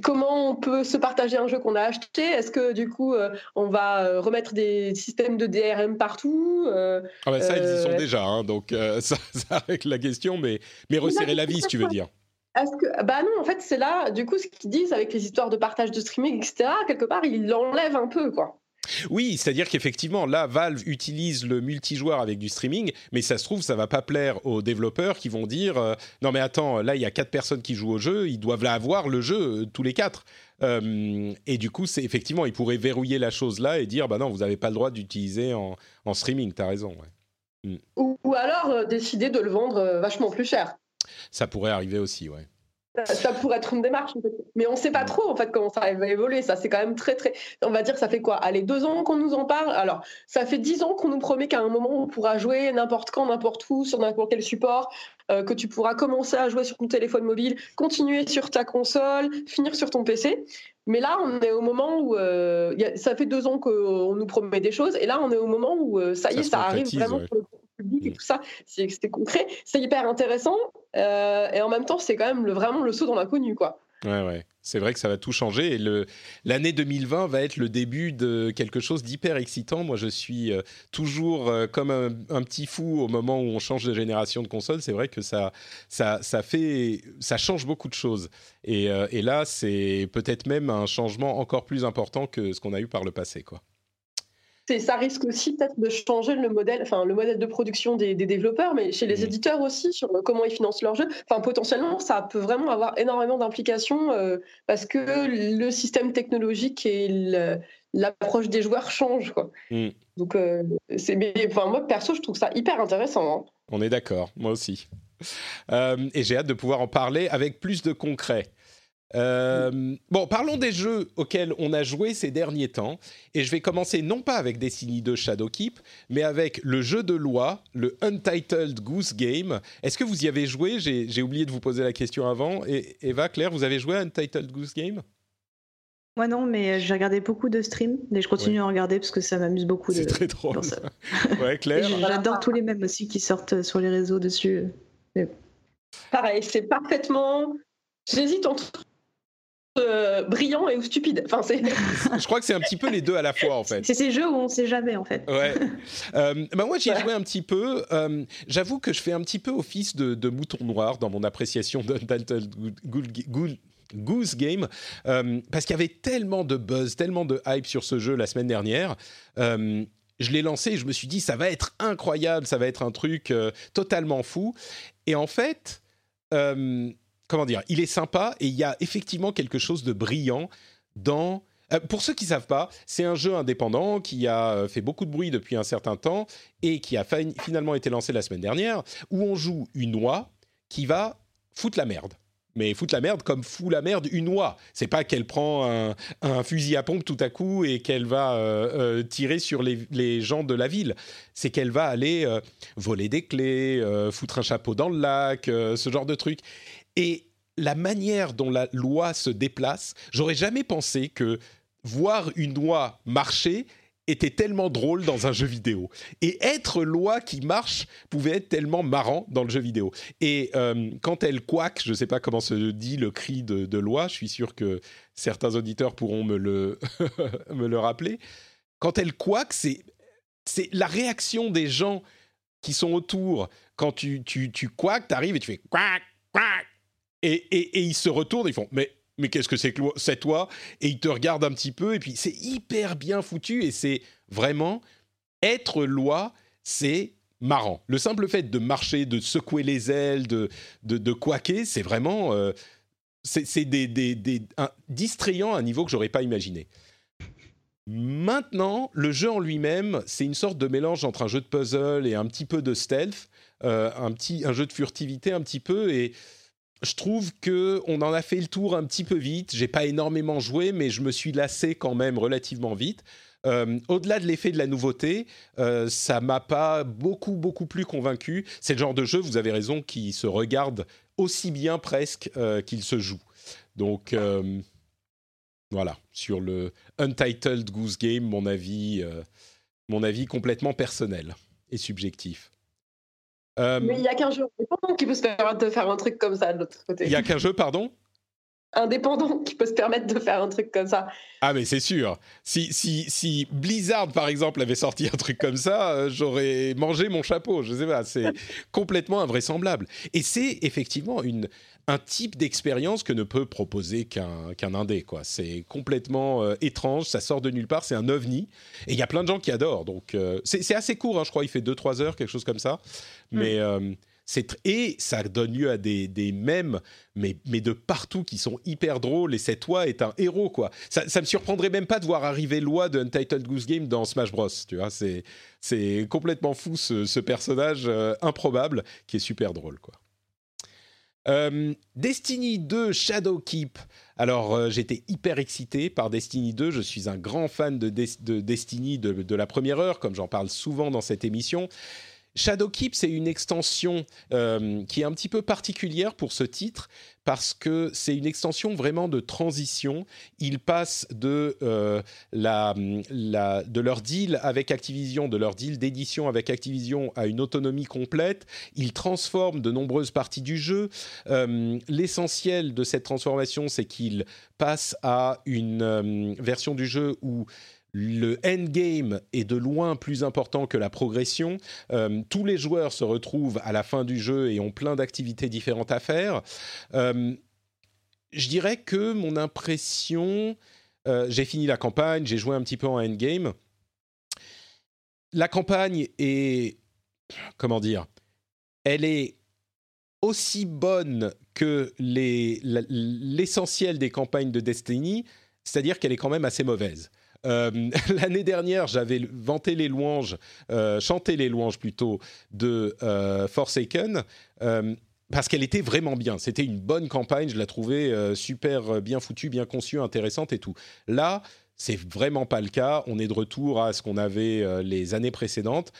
comment on peut se partager un jeu qu'on a acheté? Est-ce que du coup euh, on va euh, remettre des systèmes de DRM partout? Ah bah Ça, ils y sont déjà, hein, donc [laughs] ça, ça, règle la question, mais, mais resserrer la vis, tu veux dire? que bah non en fait c'est là du coup ce qu'ils disent avec les histoires de partage de streaming etc quelque part ils l'enlèvent un peu quoi oui, c'est-à-dire qu'effectivement, là, Valve utilise le multijoueur avec du streaming, mais ça se trouve, ça va pas plaire aux développeurs qui vont dire euh, non mais attends, là il y a quatre personnes qui jouent au jeu, ils doivent avoir le jeu euh, tous les quatre. Euh, et du coup, c'est effectivement, ils pourraient verrouiller la chose là et dire bah non, vous n'avez pas le droit d'utiliser en, en, streaming. T'as raison. Mm. Ou, ou, alors décider de le vendre vachement plus cher. Ça pourrait arriver aussi, ouais ça pourrait être une démarche, mais on ne sait pas trop en fait comment ça va évoluer. Ça, c'est quand même très très. On va dire, ça fait quoi? Allez, deux ans qu'on nous en parle? Alors, ça fait dix ans qu'on nous promet qu'à un moment on pourra jouer n'importe quand, n'importe où, sur n'importe quel support, euh, que tu pourras commencer à jouer sur ton téléphone mobile, continuer sur ta console, finir sur ton PC. Mais là, on est au moment où euh, ça fait deux ans qu'on nous promet des choses, et là, on est au moment où euh, ça y est, ça, arrive vraiment public et tout ça, c'était concret, c'est hyper intéressant. Euh, et en même temps, c'est quand même le, vraiment le saut dans l'inconnu, quoi. Ouais, ouais. C'est vrai que ça va tout changer et l'année 2020 va être le début de quelque chose d'hyper excitant. Moi, je suis euh, toujours euh, comme un, petit fou au moment où on change de génération de console. C'est vrai que ça, ça, ça, fait, ça change beaucoup de choses. Et, et là, c'est peut-être même un changement encore plus important que ce qu'on a eu par le passé, quoi ça risque aussi peut-être de changer le modèle, enfin le modèle de production des, développeurs, mais chez les mmh. éditeurs aussi sur comment ils financent leurs jeux. Enfin potentiellement, ça peut vraiment avoir énormément d'implications euh, parce que le système technologique et l'approche des joueurs changent. Quoi. Mmh. Donc euh, c'est, enfin moi perso, je trouve ça hyper intéressant. Hein. On est d'accord, moi aussi. Euh, et j'ai hâte de pouvoir en parler avec plus de concret. Euh, bon, parlons des jeux auxquels on a joué ces derniers temps. Et je vais commencer non pas avec Destiny 2 Shadowkeep, mais avec le jeu de loi, le Untitled Goose Game. Est-ce que vous y avez joué? J'ai oublié de vous poser la question avant. Et Eva, Claire, vous avez joué à Untitled Goose Game? Moi non, mais j'ai regardé beaucoup de streams et je continue à en regarder parce que ça m'amuse beaucoup. C'est très drôle. [laughs] ouais, Claire. J'adore tous les mêmes aussi qui sortent sur les réseaux dessus. Pareil, c'est parfaitement. J'hésite entre euh, brillant et stupide. Enfin, c'est. je crois que c'est un petit peu les deux à la fois en fait. C'est ces jeux où on sait jamais en fait. Ouais. Euh, bah moi j'ai joué un petit peu. Euh, j'avoue que je fais un petit peu office de, mouton noir dans mon appréciation de Goose Game parce qu'il y avait tellement de buzz, tellement de hype sur ce jeu la semaine dernière. je l'ai lancé et je me suis dit ça va être incroyable, ça va être un truc totalement fou. Et en fait comment dire, il est sympa et il y a effectivement quelque chose de brillant dans. Euh, pour ceux qui ne savent pas, c'est un jeu indépendant qui a euh, fait beaucoup de bruit depuis un certain temps et qui a finalement été lancé la semaine dernière, où on joue une oie qui va foutre la merde. Mais foutre la merde comme fout la merde une oie. C'est pas qu'elle prend un, fusil à pompe tout à coup et qu'elle va euh, tirer sur les, gens de la ville. C'est qu'elle va aller voler des clés, foutre un chapeau dans le lac, ce genre de truc. Et la manière dont la loi se déplace, j'aurais jamais pensé que voir une loi marcher était tellement drôle dans un jeu vidéo. Et être loi qui marche pouvait être tellement marrant dans le jeu vidéo. Et euh, quand elle quack, je ne sais pas comment se dit le cri de, loi, je suis sûr que certains auditeurs pourront me le, [laughs] me le rappeler. Quand elle quack, c'est, la réaction des gens qui sont autour. Quand tu, tu, tu quack, tu arrives et tu fais quack, quack, et, ils se retournent, ils font mais mais qu'est-ce que c'est que c'est toi Et ils te regardent un petit peu et puis c'est hyper bien foutu et c'est vraiment être loi, c'est marrant. Le simple fait de marcher, de secouer les ailes, de de, de c'est vraiment euh, c'est des, des, des distrayant à un niveau que j'aurais pas imaginé. Maintenant, le jeu en lui-même, c'est une sorte de mélange entre un jeu de puzzle et un petit peu de stealth, euh, un petit un jeu de furtivité un petit peu et je trouve que on en a fait le tour un petit peu vite. J'ai pas énormément joué, mais je me suis lassé quand même relativement vite. Euh, au-delà de l'effet de la nouveauté, euh, ça m'a pas beaucoup beaucoup plus convaincu. C'est le genre de jeu, vous avez raison, qui se regarde aussi bien presque euh, qu'il se joue. Donc euh, voilà, sur le Untitled Goose Game, mon avis, mon avis complètement personnel et subjectif. Euh, Mais il n'y a qu'un jeu indépendant qui peut se permettre de faire un truc comme ça de l'autre côté. Il n'y a qu'un jeu, pardon? Indépendant qui peut se permettre de faire un truc comme ça. Ah, mais c'est sûr. Si, si, si Blizzard, par exemple, avait sorti un truc comme ça, euh, j'aurais mangé mon chapeau. Je sais pas, c'est complètement invraisemblable. Et c'est effectivement une, un type d'expérience que ne peut proposer qu'un qu'un indé. Quoi. C'est complètement euh, étrange, ça sort de nulle part, c'est un ovni. Et il y a plein de gens qui adorent. Donc euh, c'est assez court, hein, je crois, il fait 2-3 heures, quelque chose comme ça. Mm. Mais euh, c'est et ça donne lieu à des, des mèmes, mais, mais de partout, qui sont hyper drôles. Et cette loi est un héros, quoi. Ça, ça me surprendrait même pas de voir arriver loi de Untitled Goose Game dans Smash Bros. Tu vois, c'est complètement fou ce, ce personnage improbable qui est super drôle, quoi. Euh, Destiny 2 Shadowkeep. Alors, euh, j'étais hyper excité par Destiny 2. Je suis un grand fan de, Destiny de, de, la première heure, comme j'en parle souvent dans cette émission. Shadowkeep, c'est une extension euh, qui est un petit peu particulière pour ce titre parce que c'est une extension vraiment de transition. Ils passent de, euh, de leur deal avec Activision, de leur deal d'édition avec Activision à une autonomie complète. Ils transforment de nombreuses parties du jeu. Euh, l'essentiel de cette transformation, c'est qu'ils passent à une version du jeu où le endgame est de loin plus important que la progression. Euh, tous les joueurs se retrouvent à la fin du jeu et ont plein d'activités différentes à faire. Euh, je dirais que mon impression, euh, j'ai fini la campagne, j'ai joué un petit peu en endgame. La campagne est, comment dire, elle est aussi bonne que l'essentiel des campagnes de Destiny, c'est-à-dire qu'elle est quand même assez mauvaise. Euh, [laughs] l'année dernière, j'avais vanté les louanges, euh, chanté les louanges plutôt de euh, Forsaken. parce qu'elle était vraiment bien. C'était une bonne campagne, je la trouvais super bien foutue, bien conçue, intéressante et tout. Là, c'est vraiment pas le cas. On est de retour à ce qu'on avait les années précédentes.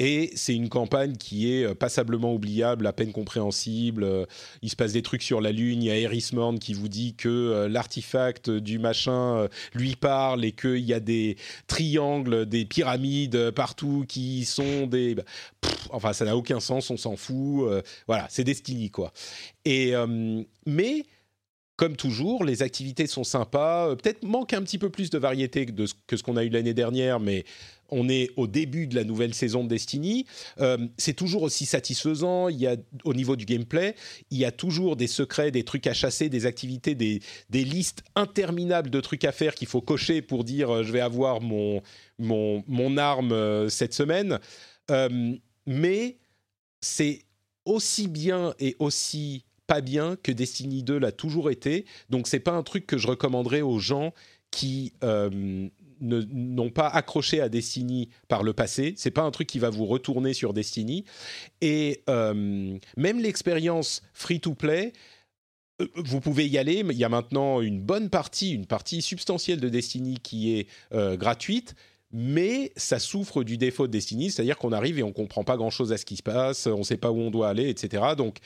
Et c'est une campagne qui est euh, passablement oubliable, à peine compréhensible. Il se passe des trucs sur la Lune. Il y a Eris Morn qui vous dit que l'artefact du machin lui parle et qu'il y a des triangles, des pyramides partout qui sont des. Bah, enfin, ça n'a aucun sens, on s'en fout. voilà, c'est Destiny, quoi. Et, mais comme toujours, les activités sont sympas. Peut-être manque un petit peu plus de variété que, ce, qu'on a eu l'année dernière, mais on est au début de la nouvelle saison de Destiny. Euh, c'est toujours aussi satisfaisant. Il y a, au niveau du gameplay, il y a toujours des secrets, des trucs à chasser, des activités, des, listes interminables de trucs à faire qu'il faut cocher pour dire euh, je vais avoir mon, mon, mon arme euh, cette semaine. mais c'est aussi bien et aussi pas bien que Destiny 2 l'a toujours été. Donc c'est pas un truc que je recommanderais aux gens qui n'ont pas accroché à Destiny par le passé. C'est pas un truc qui va vous retourner sur Destiny. Et euh, même l'expérience free-to-play, euh, vous pouvez y aller. Il y a maintenant une bonne partie, une partie substantielle de Destiny qui est gratuite mais ça souffre du défaut de Destiny, c'est-à-dire qu'on arrive et on comprend pas grand-chose à ce qui se passe, on ne sait pas où on doit aller, etc. Donc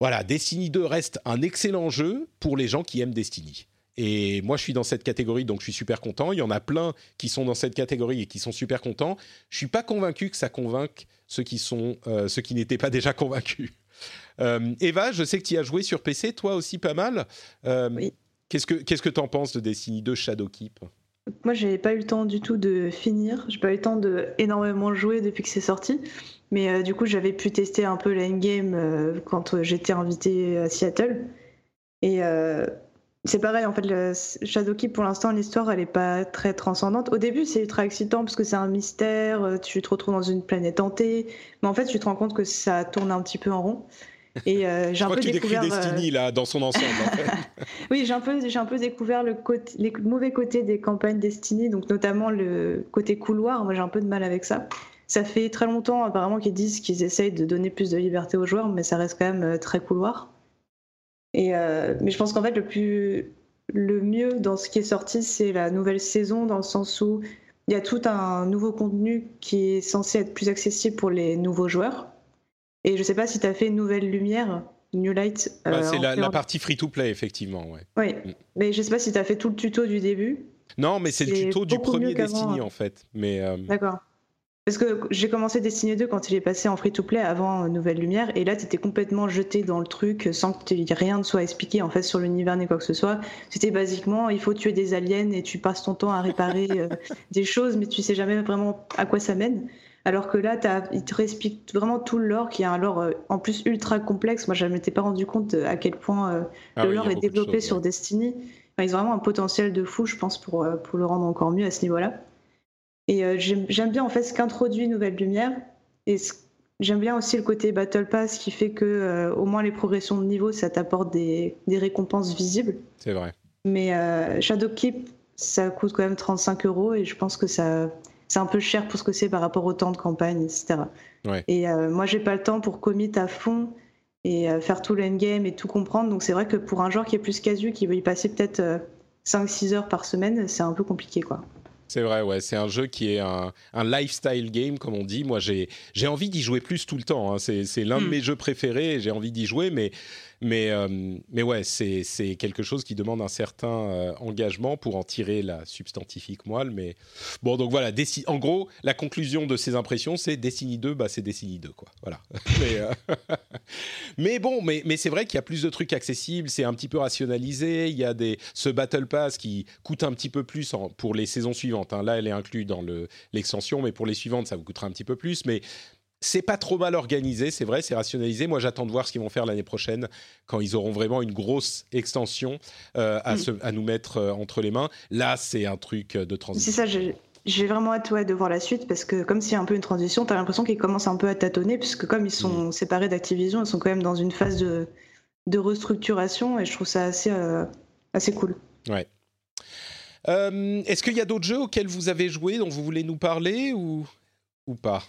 voilà, Destiny 2 reste un excellent jeu pour les gens qui aiment Destiny. Et moi, je suis dans cette catégorie, donc je suis super content. Il y en a plein qui sont dans cette catégorie et qui sont super contents. Je suis pas convaincu que ça convainque ceux qui sont euh, ceux qui n'étaient pas déjà convaincus. [laughs] Euh, Eva, je sais que tu as joué sur PC, toi aussi pas mal. Euh, oui. Qu'est-ce que qu'est-ce que t'en penses de Destiny 2 Shadowkeep Moi, j'ai pas eu le temps du tout de finir. J'ai pas eu le temps de énormément jouer depuis que c'est sorti. Mais euh, du coup, j'avais pu tester un peu l'endgame euh, quand j'étais invité à Seattle. Et c'est pareil, en fait, le Shadowkeep, pour l'instant, l'histoire, elle n'est pas très transcendante. Au début, c'est ultra excitant parce que c'est un mystère, tu te retrouves dans une planète hantée. Mais en fait, tu te rends compte que ça tourne un petit peu en rond. Et [laughs] j'ai un peu que tu découvert, Destiny là dans son ensemble. En fait. [laughs] oui, j'ai un peu, j'ai un peu découvert le côté, les mauvais côtés des campagnes Destiny, donc notamment le côté couloir. Moi, j'ai un peu de mal avec ça. Ça fait très longtemps apparemment qu'ils disent qu'ils essayent de donner plus de liberté aux joueurs, mais ça reste quand même euh, très couloir. Et euh, mais je pense qu'en fait le plus le mieux dans ce qui est sorti, c'est la nouvelle saison, dans le sens où il y a tout un nouveau contenu qui est censé être plus accessible pour les nouveaux joueurs. Et je ne sais pas si tu as fait une nouvelle lumière, New Light. Euh, bah, c'est la, partie free-to-play, effectivement. Ouais. Oui, mm. mais je ne sais pas si tu as fait tout le tuto du début. Non, mais c'est le tuto du premier Destiny, en fait. Mais, D'accord. Parce que j'ai commencé Destiny 2 quand il est passé en free-to-play avant Nouvelle Lumière, et là, tu étais complètement jeté dans le truc sans que rien ne soit expliqué en fait sur l'univers ni quoi que ce soit. C'était basiquement, il faut tuer des aliens et tu passes ton temps à réparer euh, [laughs] des choses, mais tu sais jamais vraiment à quoi ça mène. Alors que là, as, il te réexplique vraiment tout le lore, qui est un lore euh, en plus ultra complexe. Moi, je ne m'étais pas rendu compte à quel point euh, ah le lore est développé sur Destiny. ils ont vraiment un potentiel de fou, je pense, pour, pour le rendre encore mieux à ce niveau-là. Et euh, j'aime bien en fait ce qu'introduit Nouvelle Lumière. Et j'aime bien aussi le côté Battle Pass qui fait que euh, au moins les progressions de niveau, ça t'apporte des, des, récompenses visibles. C'est vrai. Mais euh, Shadowkeep, ça coûte quand même 35 euros et je pense que ça c'est un peu cher pour ce que c'est par rapport au temps de campagne, etc. Ouais. Et moi, j'ai pas le temps pour commit à fond et faire tout l'endgame et tout comprendre. Donc c'est vrai que pour un joueur qui est plus casu, qui veut y passer peut-être 5-6 heures par semaine, c'est un peu compliqué, quoi. C'est vrai, ouais. C'est un jeu qui est un, un, lifestyle game, comme on dit. Moi, j'ai envie d'y jouer plus tout le temps. Hein. C'est l'un de hmm. mes jeux préférés. J'ai envie d'y jouer, mais mais, euh, mais ouais, c'est quelque chose qui demande un certain euh, engagement pour en tirer la substantifique moelle. Mais bon, donc voilà, en gros, la conclusion de ces impressions, c'est Destiny 2, bah, c'est Destiny 2, quoi. Voilà. [laughs] mais, euh, [laughs] mais, bon, mais, mais c'est vrai qu'il y a plus de trucs accessibles, c'est un petit peu rationalisé. Il y a des, ce Battle Pass qui coûte un petit peu plus pour les saisons suivantes. Hein. Là, elle est inclue dans l'extension, mais pour les suivantes, ça vous coûtera un petit peu plus. Mais c'est pas trop mal organisé, c'est vrai, c'est rationalisé. Moi, j'attends de voir ce qu'ils vont faire l'année prochaine, quand ils auront vraiment une grosse extension euh, mm. à, nous mettre euh, entre les mains. Là, c'est un truc euh, de transition. C'est ça, j'ai vraiment hâte de voir la suite, parce que comme c'est un peu une transition, tu as l'impression qu'ils commencent un peu à tâtonner, puisque comme ils sont mm. séparés d'Activision, ils sont quand même dans une phase de, restructuration, et je trouve ça assez, assez cool. Ouais. Est-ce qu'il y a d'autres jeux auxquels vous avez joué, dont vous voulez nous parler, ou, ou pas?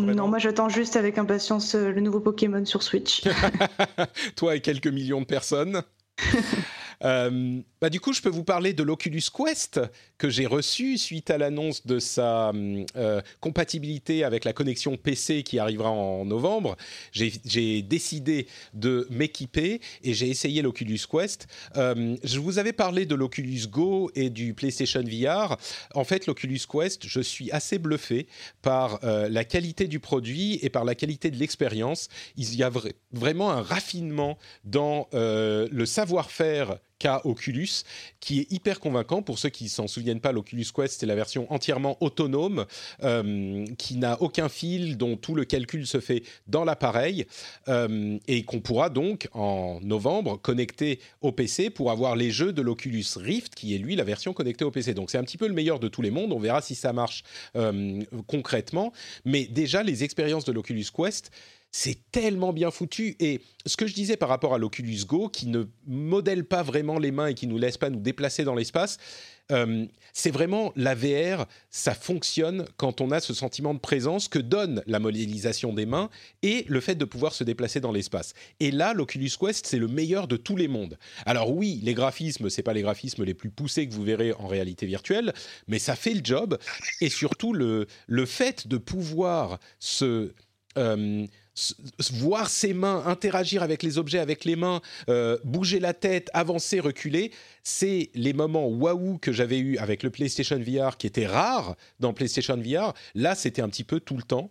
Pas vraiment Non, moi j'attends juste avec impatience euh, le nouveau Pokémon sur Switch. [laughs] Toi et quelques millions de personnes. [laughs] Euh, bah, du coup, je peux vous parler de l'Oculus Quest que j'ai reçu suite à l'annonce de sa euh, compatibilité avec la connexion PC qui arrivera en novembre. J'ai décidé de m'équiper et j'ai essayé l'Oculus Quest. Euh, je vous avais parlé de l'Oculus Go et du PlayStation VR. En fait, l'Oculus Quest, je suis assez bluffé par la qualité du produit et par la qualité de l'expérience. Il y a vraiment un raffinement dans le savoir-faire qu'a Oculus, qui est hyper convaincant. Pour ceux qui s'en souviennent pas, l'Oculus Quest, c'est la version entièrement autonome, euh, qui n'a aucun fil, dont tout le calcul se fait dans l'appareil, euh, et qu'on pourra donc, en novembre, connecter au PC pour avoir les jeux de l'Oculus Rift, qui est lui la version connectée au PC. Donc c'est un petit peu le meilleur de tous les mondes. On verra si ça marche euh, concrètement. Mais déjà, les expériences de l'Oculus Quest, c'est tellement bien foutu. Et ce que je disais par rapport à l'Oculus Go, qui ne modèle pas vraiment les mains et qui nous laisse pas nous déplacer dans l'espace, euh, c'est vraiment la VR, ça fonctionne quand on a ce sentiment de présence que donne la modélisation des mains et le fait de pouvoir se déplacer dans l'espace. Et là, l'Oculus Quest, c'est le meilleur de tous les mondes. Alors oui, les graphismes, c'est pas les graphismes les plus poussés que vous verrez en réalité virtuelle, mais ça fait le job. Et surtout, le, le fait de pouvoir se... Euh, voir ses mains, interagir avec les objets avec les mains, euh, bouger la tête, avancer, reculer, c'est les moments waouh que j'avais eu avec le PlayStation VR qui étaient rares dans PlayStation VR. Là, c'était un petit peu tout le temps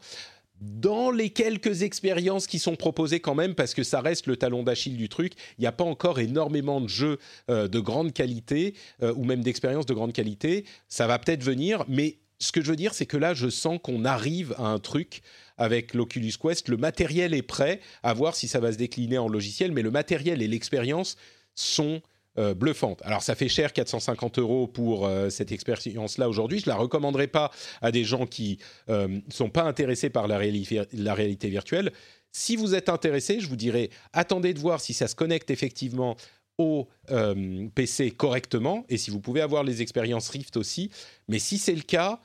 dans les quelques expériences qui sont proposées quand même, parce que ça reste le talon d'Achille du truc, il n'y a pas encore énormément de jeux euh, de grande qualité, euh, ou même d'expériences de grande qualité. Ça va peut-être venir, mais ce que je veux dire, c'est que là, je sens qu'on arrive à un truc avec l'Oculus Quest. Le matériel est prêt, à voir si ça va se décliner en logiciel, mais le matériel et l'expérience sont euh, bluffantes. Alors ça fait cher, 450 euros pour euh, cette expérience-là aujourd'hui. Je la recommanderais pas à des gens qui ne euh, sont pas intéressés par la, réalité virtuelle. Si vous êtes intéressé, je vous dirais attendez de voir si ça se connecte effectivement au PC correctement et si vous pouvez avoir les expériences Rift aussi. Mais si c'est le cas,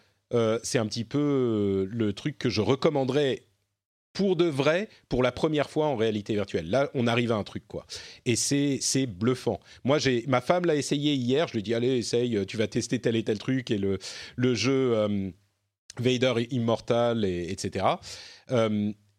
c'est un petit peu euh, le truc que je recommanderais pour de vrai, pour la première fois en réalité virtuelle. Là, on arrive à un truc, quoi. Et c'est, bluffant. Moi, j'ai, ma femme l'a essayé hier. Je lui ai dit, allez, essaye, tu vas tester tel et tel truc. Et le, le jeu euh, Vader Immortal, et, etc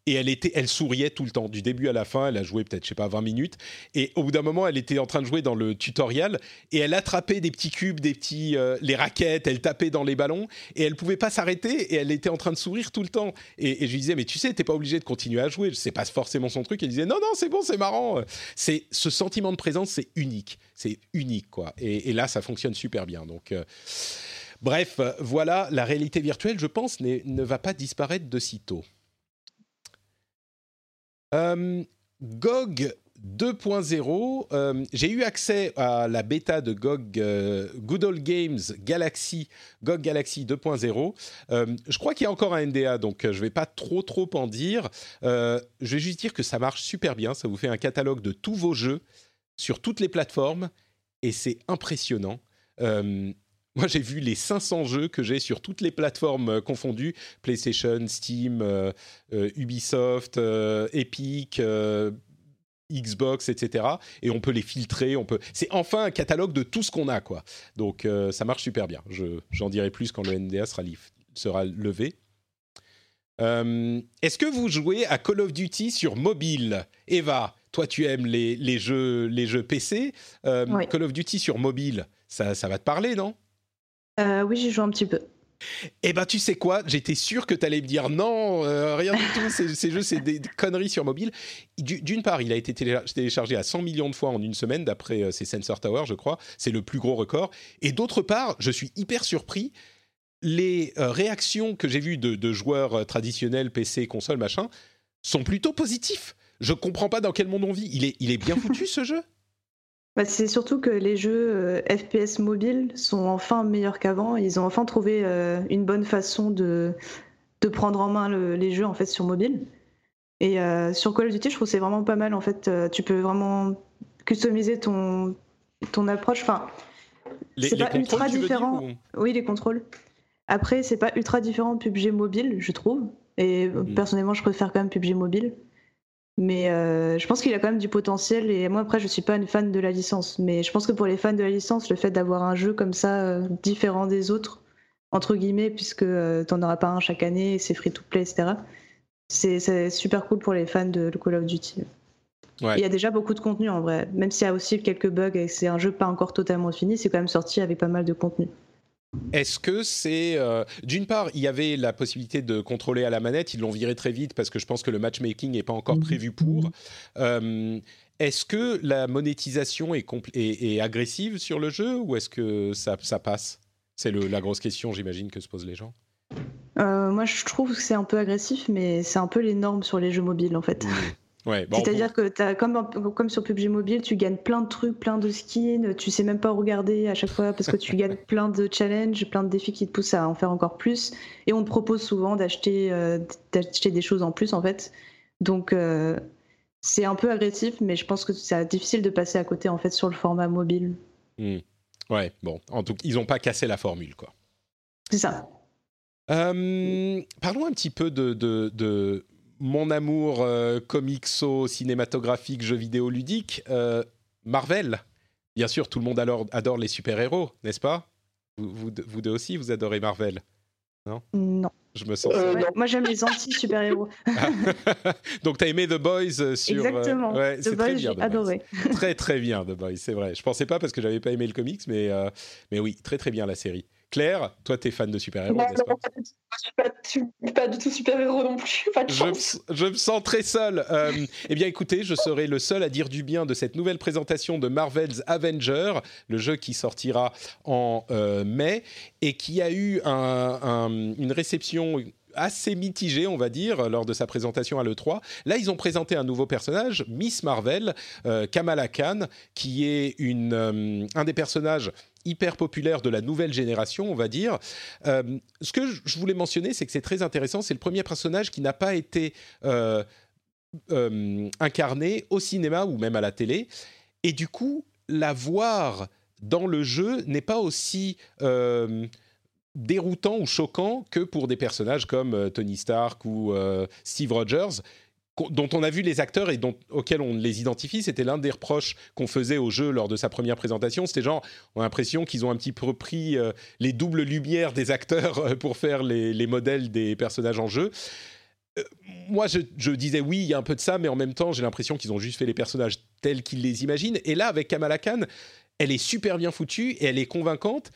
et elle était, elle souriait tout le temps, du début à la fin. Elle a joué peut-être, je sais pas, 20 minutes. Et au bout d'un moment, elle était en train de jouer dans le tutoriel et elle attrapait des petits cubes, des petits, euh, les raquettes. Elle tapait dans les ballons et elle pouvait pas s'arrêter et elle était en train de sourire tout le temps. Et, je lui disais, mais tu sais, t'es pas obligé de continuer à jouer. C'est pas forcément son truc. Elle disait, non, non, c'est bon, c'est marrant. C'est ce sentiment de présence, c'est unique, c'est unique quoi. Et, là, ça fonctionne super bien. Donc euh, Bref, voilà, la réalité virtuelle, je pense, ne va pas disparaître de sitôt. Euh, GOG 2.0, euh, j'ai eu accès à la bêta de GOG euh, Good Old Games Galaxy, GOG Galaxy 2.0. je crois qu'il y a encore un NDA, donc je ne vais pas trop trop en dire. je vais juste dire que ça marche super bien, ça vous fait un catalogue de tous vos jeux sur toutes les plateformes et c'est impressionnant. Moi, j'ai vu les 500 jeux que j'ai sur toutes les plateformes euh, confondues PlayStation, Steam, euh, euh, Ubisoft, Epic. Xbox, etc. Et on peut les filtrer. On peut. C'est enfin un catalogue de tout ce qu'on a, quoi. Donc ça marche super bien. Je, j'en dirai plus quand le NDA sera, sera levé. est-ce que vous jouez à Call of Duty sur mobile, Eva Toi, tu aimes les, les jeux, les jeux PC. Call of Duty sur mobile, ça, ça va te parler, non? Euh, oui, j'y joue un petit peu. Eh ben, tu sais quoi? J'étais sûr que tu allais me dire non, euh, rien du tout. Ces, jeux, c'est des, conneries sur mobile. D'une part, il a été téléchargé à 100 millions de fois en une semaine, d'après euh, ces Sensor Tower, je crois. C'est le plus gros record. Et d'autre part, je suis hyper surpris. Les réactions que j'ai vues de, joueurs traditionnels, PC, console, machin, sont plutôt positifs. Je comprends pas dans quel monde on vit. Il est, il est bien foutu ce jeu? Bah, c'est surtout que les jeux euh, FPS mobiles sont enfin meilleurs qu'avant. Ils ont enfin trouvé euh, une bonne façon de, de prendre en main les jeux en fait sur mobile. Et euh, sur Call of Duty, je trouve que c'est vraiment pas mal. En fait, tu peux vraiment customiser ton, ton approche. Enfin, c'est pas ultra différent. Oui, les contrôles. Après, c'est pas ultra différent PUBG mobile, je trouve. Et personnellement, je préfère quand même PUBG Mobile. Mais je pense qu'il a quand même du potentiel. Et moi, après, je suis pas une fan de la licence. Mais je pense que pour les fans de la licence, le fait d'avoir un jeu comme ça, différent des autres, entre guillemets, puisque tu n'en auras pas un chaque année, c'est free to play, etc. C'est super cool pour les fans de Call of Duty. Il y a déjà beaucoup de contenu en vrai. Même s'il y a aussi quelques bugs et que c'est un jeu pas encore totalement fini, c'est quand même sorti avec pas mal de contenu. Est-ce que c'est... Euh, d'une part, il y avait la possibilité de contrôler à la manette, ils l'ont viré très vite parce que je pense que le matchmaking n'est pas encore prévu pour. Euh, est-ce que la monétisation est, est, agressive sur le jeu ou est-ce que ça, ça passe? C'est la grosse question, j'imagine, que se posent les gens. Euh, moi, je trouve que c'est un peu agressif, mais c'est un peu les normes sur les jeux mobiles, en fait. C'est-à-dire que as, comme, comme sur PUBG Mobile, tu gagnes plein de trucs, plein de skins, tu sais même pas regarder à chaque fois parce que tu [laughs] gagnes plein de challenges, plein de défis qui te poussent à en faire encore plus. Et on te propose souvent d'acheter euh, des choses en plus en fait. Donc euh, c'est un peu agressif, mais je pense que c'est difficile de passer à côté en fait sur le format mobile. Hmm. Ouais, bon, en tout cas, ils n'ont pas cassé la formule quoi. C'est ça. Euh, parlons un petit peu de, de, mon amour euh, comixo, cinématographique, jeux vidéo ludique. Euh, Marvel, bien sûr, tout le monde adore, adore les super-héros, n'est-ce pas? Vous, vous, deux aussi, vous adorez Marvel Non? Non. Je me sens. moi, j'aime les anti-super-héros. [laughs] [laughs] Donc, tu as aimé The Boys sur. Exactement. The Boys, j'ai adoré. très, très bien, The Boys, c'est vrai. Je pensais pas parce que j'avais pas aimé le comics, mais, mais oui, très, très bien la série. Claire, toi, tu es fan de super-héros, n'est-ce pas Je suis pas, du tout super-héros non plus. Pas de je, je, me sens très seul. Euh, eh bien, écoutez, je serai le seul à dire du bien de cette nouvelle présentation de Marvel's Avenger, le jeu qui sortira en euh, mai et qui a eu une réception assez mitigée, on va dire, lors de sa présentation à l'E3. Là, ils ont présenté un nouveau personnage, Miss Marvel, euh, Kamala Khan, qui est une, un des personnages hyper populaire de la nouvelle génération, on va dire. Euh, ce que je voulais mentionner, c'est que c'est très intéressant. C'est le premier personnage qui n'a pas été euh, euh, incarné au cinéma ou même à la télé. Et du coup, la voir dans le jeu n'est pas aussi déroutant ou choquant que pour des personnages comme Tony Stark ou Steve Rogers dont on a vu les acteurs et dont, auxquels on les identifie, c'était l'un des reproches qu'on faisait au jeu lors de sa première présentation. C'était genre, on a l'impression qu'ils ont un petit peu pris euh, les doubles lumières des acteurs euh, pour faire les, modèles des personnages en jeu. Euh, moi, je, disais oui, il y a un peu de ça, mais en même temps, j'ai l'impression qu'ils ont juste fait les personnages tels qu'ils les imaginent. Et là, avec Kamala Khan, elle est super bien foutue et elle est convaincante.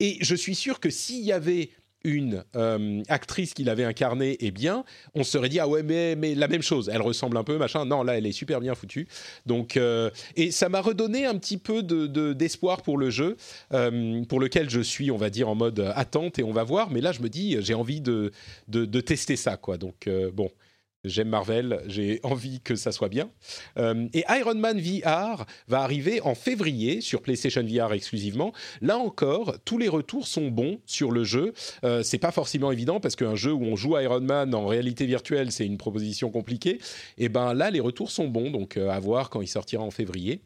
Et je suis sûr que s'il y avait une euh, actrice qui l'avait incarnée est bien, on se serait dit ah ouais mais, mais la même chose, elle ressemble un peu machin. Non là elle est super bien foutue. Donc euh, et ça m'a redonné un petit peu de, d'espoir pour le jeu, euh, pour lequel je suis on va dire en mode attente et on va voir. Mais là je me dis j'ai envie de, de tester ça quoi. Donc bon J'aime Marvel, j'ai envie que ça soit bien. Euh, et Iron Man VR va arriver en février sur PlayStation VR exclusivement. Là encore, tous les retours sont bons sur le jeu. Euh, c'est pas forcément évident parce qu'un jeu où on joue Iron Man en réalité virtuelle, c'est une proposition compliquée. Et ben là, les retours sont bons, donc euh, à voir quand il sortira en février.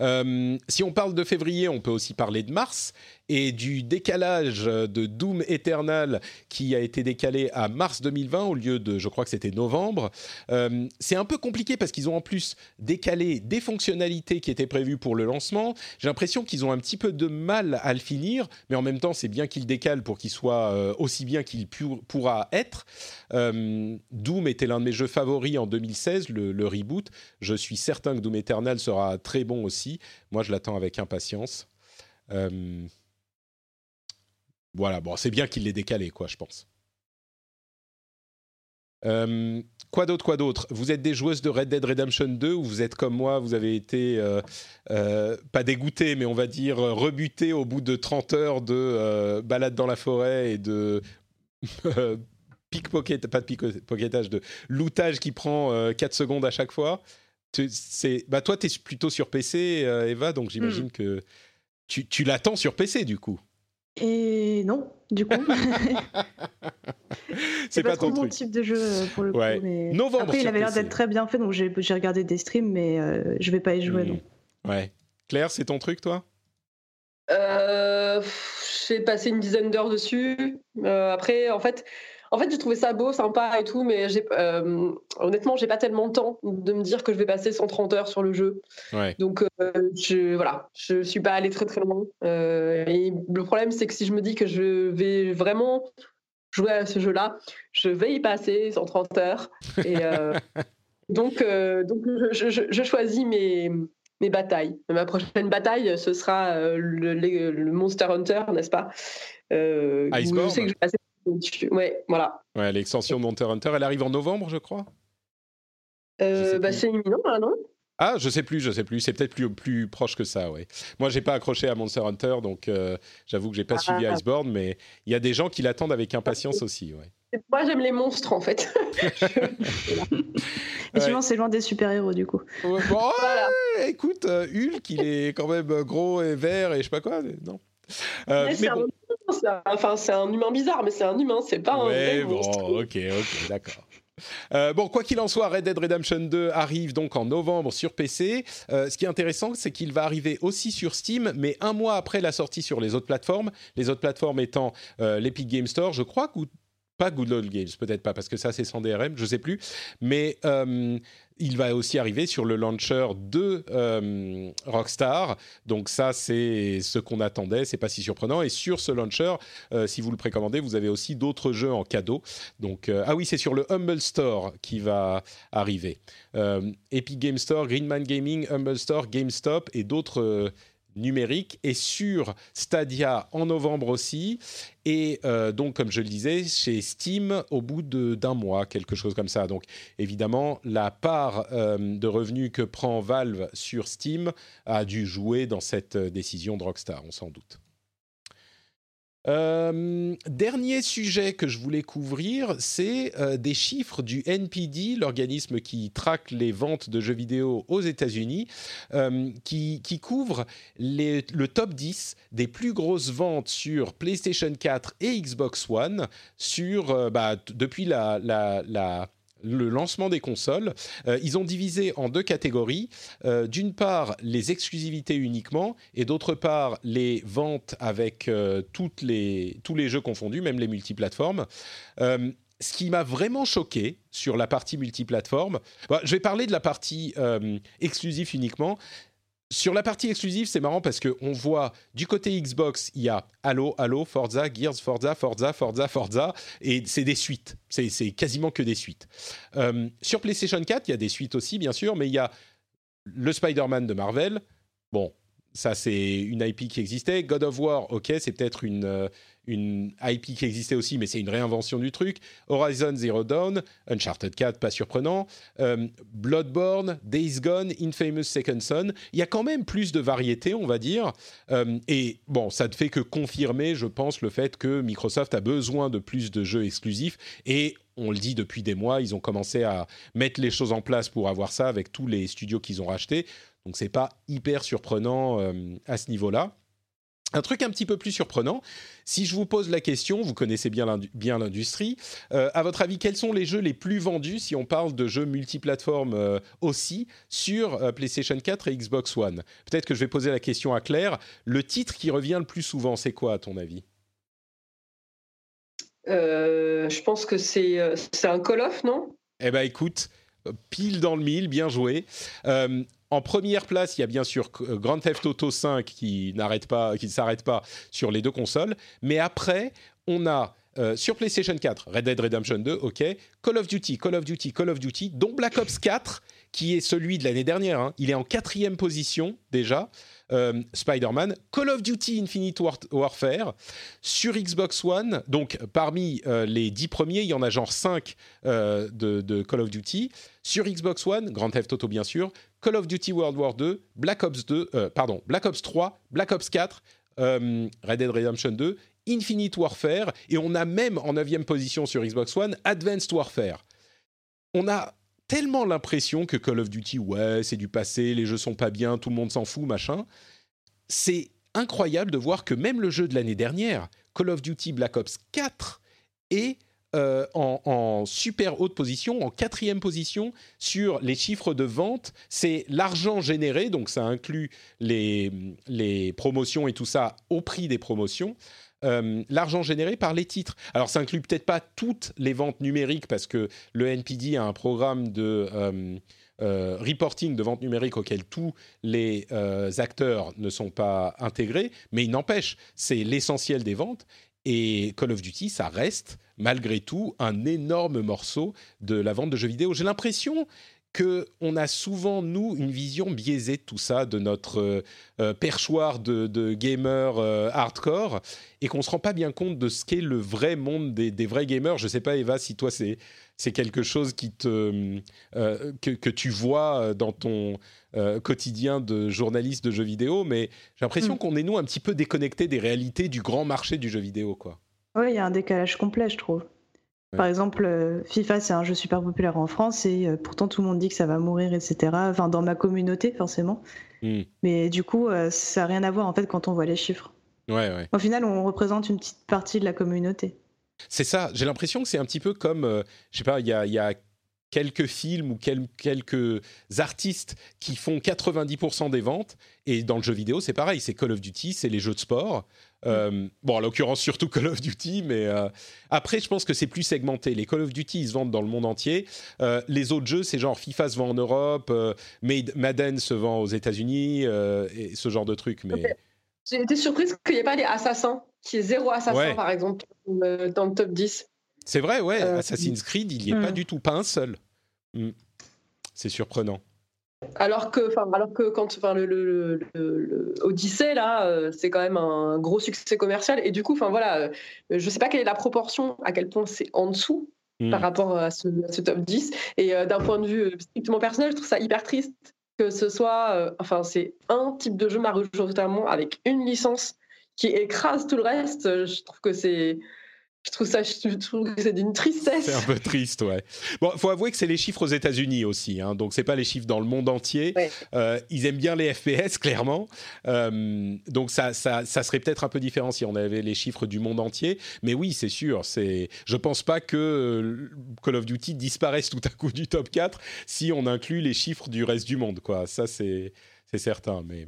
Euh, si on parle de février, on peut aussi parler de mars et du décalage de Doom Eternal qui a été décalé à mars 2020 au lieu de, je crois que c'était novembre. Euh, c'est un peu compliqué parce qu'ils ont en plus décalé des fonctionnalités qui étaient prévues pour le lancement. J'ai l'impression qu'ils ont un petit peu de mal à le finir, mais en même temps, c'est bien qu'ils décalent pour qu'il soit euh, aussi bien qu'il pourra être. Doom était l'un de mes jeux favoris en 2016, le, le reboot. Je suis certain que Doom Eternal sera très bon aussi. Moi, je l'attends avec impatience. Euh, voilà, bon, c'est bien qu'il l'ait décalé, quoi, je pense. Euh, quoi d'autre, quoi d'autre? Vous êtes des joueuses de Red Dead Redemption 2 ou vous êtes comme moi, vous avez été, euh, pas dégoûté, mais on va dire rebuté au bout de 30 heures de balade dans la forêt et de [laughs] pickpocket, pas de pickpocketage, de lootage qui prend 4 secondes à chaque fois? Bah toi, tu es plutôt sur PC, Eva, donc j'imagine hmm. que tu, tu l'attends sur PC du coup. Et non, du coup. [laughs] c'est pas, pas, ton mon type de jeu euh, pour le coup. Mais... Novembre Après, il avait l'air d'être très bien fait, donc j'ai regardé des streams, mais euh, je vais pas y jouer. Hmm. Non. Ouais. Claire, c'est ton truc, toi? Euh, J'ai passé une dizaine d'heures dessus. après, en fait, En fait, j'ai trouvé ça beau, sympa et tout, mais j'ai, euh, honnêtement, j'ai pas tellement le temps de me dire que je vais passer 130 heures sur le jeu. Donc, euh, je, voilà, je suis pas allée très très loin. Euh, et le problème, c'est que si je me dis que je vais vraiment jouer à ce jeu-là, je vais y passer 130 heures. Et [laughs] donc, donc je, choisis mes, mes batailles. Ma prochaine bataille, ce sera le, le Monster Hunter, n'est-ce pas? Iceborne. Je sais que je vais passer Ouais, voilà. Ouais, l'extension Monster Hunter, elle arrive en novembre, je crois? Euh, bah, c'est imminent, là, non? Ah, je sais plus, je sais plus. C'est peut-être plus, plus proche que ça, ouais. Moi, j'ai pas accroché à Monster Hunter, donc euh, j'avoue que j'ai pas suivi ah. Iceborne, mais il y a des gens qui l'attendent avec impatience aussi, ouais. Moi, j'aime les monstres, en fait. [laughs] Et souvent, c'est loin des super-héros, du coup. bon, écoute, euh, Hulk, il est quand même gros et vert et je sais pas quoi, non euh, mais, bon. enfin, c'est un humain bizarre, mais c'est un humain, c'est pas un. Ouais, bon, ok, ok, d'accord. Euh, bon, quoi qu'il en soit, Red Dead Redemption 2 arrive donc en novembre sur PC. Euh, ce qui est intéressant, c'est qu'il va arriver aussi sur Steam, mais un mois après la sortie sur les autres plateformes. Les autres plateformes étant l'Epic Game Store, je crois, que pas Good Old Games, peut-être pas, parce que ça c'est sans DRM, je sais plus. Mais il va aussi arriver sur le launcher de euh, Rockstar. Donc ça, c'est ce qu'on attendait. C'est pas si surprenant. Et sur ce launcher, euh, si vous le précommandez, vous avez aussi d'autres jeux en cadeau. Donc euh, ah oui, c'est sur le Humble Store qui va arriver. Epic Game Store, Greenman Gaming, Humble Store, GameStop et d'autres numérique et sur Stadia en novembre aussi. Et euh, donc, comme je le disais, chez Steam au bout d'un mois, quelque chose comme ça. Donc, évidemment, la part euh, de revenus que prend Valve sur Steam a dû jouer dans cette euh, décision de Rockstar, on s'en doute. Euh, dernier sujet que je voulais couvrir, c'est euh, des chiffres du NPD, l'organisme qui traque les ventes de jeux vidéo aux États-Unis, euh, qui, couvre le top 10 des plus grosses ventes sur PlayStation 4 et Xbox One sur, bah, depuis la le lancement des consoles, euh, ils ont divisé en deux catégories. Euh, d'une part, les exclusivités uniquement, et d'autre part, les ventes avec euh, toutes les, tous les jeux confondus, même les multiplateformes. ce qui m'a vraiment choqué sur la partie multiplateforme, bah, je vais parler de la partie exclusive uniquement. Sur la partie exclusive, c'est marrant parce qu'on voit du côté Xbox, il y a Halo, Halo, Forza, Gears, Forza, Forza, Forza, Forza, et c'est des suites. C'est quasiment que des suites. Euh, sur PlayStation 4, il y a des suites aussi, bien sûr, mais il y a le Spider-Man de Marvel. Bon, ça c'est une IP qui existait. God of War, ok, c'est peut-être une, euh, une IP qui existait aussi, mais c'est une réinvention du truc. Horizon Zero Dawn, Uncharted 4, pas surprenant. Euh, Bloodborne, Days Gone, Infamous Second Son. Il y a quand même plus de variété, on va dire. Euh, et bon, ça ne fait que confirmer, je pense, le fait que Microsoft a besoin de plus de jeux exclusifs. Et on le dit depuis des mois, ils ont commencé à mettre les choses en place pour avoir ça avec tous les studios qu'ils ont rachetés. Donc c'est pas hyper surprenant euh, à ce niveau-là. Un truc un petit peu plus surprenant, si je vous pose la question, vous connaissez bien l'industrie, euh, à votre avis, quels sont les jeux les plus vendus, si on parle de jeux multiplateformes euh, aussi, sur euh, PlayStation 4 et Xbox One? Peut-être que je vais poser la question à Claire. Le titre qui revient le plus souvent, c'est quoi à ton avis? Je pense que c'est un Call of, non? Eh bien écoute, pile dans le mille, bien joué. En première place, il y a bien sûr euh, Grand Theft Auto 5 qui n'arrête pas, qui ne s'arrête pas sur les deux consoles. Mais après, on a euh, sur PlayStation 4 Red Dead Redemption 2, ok, Call of Duty, Call of Duty, Call of Duty, dont Black Ops 4, qui est celui de l'année dernière. Hein. il est en quatrième position déjà. Euh, Spider-Man, Call of Duty Infinite Warfare sur Xbox One. Donc parmi les dix premiers, il y en a genre 5 de, de, Call of Duty. Sur Xbox One, Grand Theft Auto bien sûr, Call of Duty World War 2, Black Ops 2, euh, pardon, Black Ops 3, Black Ops 4, euh, Red Dead Redemption 2, Infinite Warfare, et on a même en 9 position sur Xbox One Advanced Warfare. On a tellement l'impression que Call of Duty, ouais, c'est du passé, les jeux sont pas bien, tout le monde s'en fout, machin. C'est incroyable de voir que même le jeu de l'année dernière, Call of Duty Black Ops 4, est euh, en, super haute position, en quatrième position sur les chiffres de vente. C'est l'argent généré, donc ça inclut les, les promotions et tout ça au prix des promotions. Euh, l'argent généré par les titres. Alors ça inclut peut-être pas toutes les ventes numériques parce que le NPD a un programme de euh, euh, reporting de vente numérique auquel tous les acteurs ne sont pas intégrés, mais il n'empêche, c'est l'essentiel des ventes. Et Call of Duty, ça reste malgré tout un énorme morceau de la vente de jeux vidéo. J'ai l'impression que on a souvent nous une vision biaisée de tout ça, de notre euh, euh, perchoir de, de gamers euh, hardcore, et qu'on se rend pas bien compte de ce qu'est le vrai monde des, vrais gamers. Je sais pas Eva si toi c'est c'est quelque chose qui te que, que, tu vois dans ton quotidien de journaliste de jeux vidéo, mais j'ai l'impression mm. qu'on est nous un petit peu déconnecté des réalités du grand marché du jeu vidéo, quoi. Oui, il y a un décalage complet, je trouve. Par exemple, euh, FIFA, c'est un jeu super populaire en France et euh, pourtant tout le monde dit que ça va mourir, etc. Enfin, dans ma communauté, forcément. Hmm. Mais du coup, euh, ça n'a rien à voir en fait quand on voit les chiffres. Ouais, ouais. Au final, on représente une petite partie de la communauté. C'est ça. J'ai l'impression que c'est un petit peu comme, je sais pas, il y a, quelques films ou quelques artistes qui font 90% des ventes. Et dans le jeu vidéo, c'est pareil. C'est Call of Duty, c'est les jeux de sport. Euh, bon, en l'occurrence, surtout Call of Duty, mais euh, après, je pense que c'est plus segmenté. Les Call of Duty, ils se vendent dans le monde entier. Euh, les autres jeux, c'est genre FIFA se vend en Europe, Madden se vend aux États-Unis, et ce genre de trucs. Mais... J'ai été surprise qu'il n'y ait pas les assassins, qui est zéro assassin, par exemple, dans le top 10. C'est vrai, ouais. Assassin's Creed, il n'y est pas hmm. du tout, pas un seul. Hmm. C'est surprenant. Alors que, alors que quand, enfin, le, le, Odyssey là, euh, c'est quand même un gros succès commercial et du coup, enfin voilà, euh, je sais pas quelle est la proportion, à quel point c'est en dessous hmm. par rapport à ce, top 10. Et euh, d'un point de vue strictement personnel, je trouve ça hyper triste que ce soit, enfin, c'est un type de jeu majoritairement avec une licence qui écrase tout le reste. Je trouve que c'est je trouve ça, je trouve que c'est d'une tristesse. C'est un peu triste, ouais. Bon, faut avouer que c'est les chiffres aux États-Unis aussi, hein, donc c'est pas les chiffres dans le monde entier. Euh, ils aiment bien les FPS, [laughs] clairement. Euh, donc ça, ça, ça serait peut-être un peu différent si on avait les chiffres du monde entier. Mais oui, c'est sûr. C'est, je pense pas que euh, Call of Duty disparaisse tout à coup du top 4 si on inclut les chiffres du reste du monde, quoi. Ça, c'est, c'est certain, mais.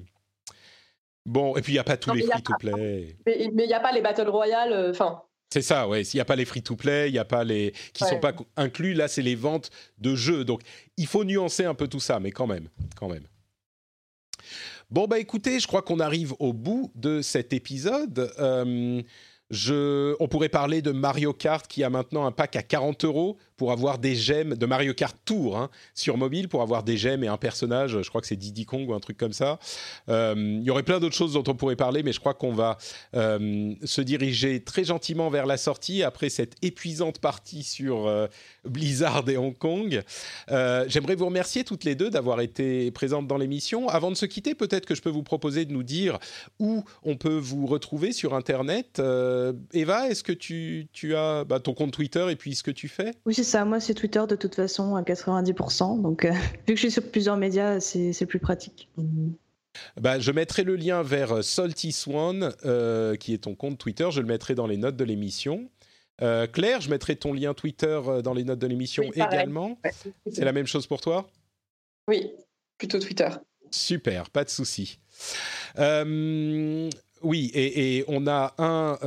Bon, et puis il n'y a pas tous les free-to-play. Mais il n'y a pas les Battle Royale, enfin, c'est ça, ouais. S'il n'y a pas les free-to-play, il n'y a pas les qui ne sont pas inclus. Là, c'est les ventes de jeux. Donc, il faut nuancer un peu tout ça, mais quand même, quand même. Bon bah écoutez, je crois qu'on arrive au bout de cet épisode. Euh, je, on pourrait parler de Mario Kart qui a maintenant un pack à 40 euros pour avoir des gemmes de Mario Kart Tour hein, sur mobile pour avoir des gemmes et un personnage. Je crois que c'est Diddy Kong ou un truc comme ça. Euh, il y aurait plein d'autres choses dont on pourrait parler, mais je crois qu'on va euh, se diriger très gentiment vers la sortie après cette épuisante partie sur euh, Blizzard et Hong Kong. J'aimerais vous remercier toutes les deux d'avoir été présentes dans l'émission. Avant de se quitter, peut-être que je peux vous proposer de nous dire où on peut vous retrouver sur Internet. Eva, est-ce que tu, as bah, ton compte Twitter et puis ce que tu fais? Oui, ça. Moi, c'est Twitter de toute façon à 90%. Donc, euh, [laughs] vu que je suis sur plusieurs médias, c'est plus pratique. Bah, je mettrai le lien vers euh, Salty Swan, euh, qui est ton compte Twitter. Je le mettrai dans les notes de l'émission. Claire, je mettrai ton lien Twitter dans les notes de l'émission également. c'est la même chose pour toi? Oui, plutôt Twitter. Super, pas de souci. oui, et, et, on a un,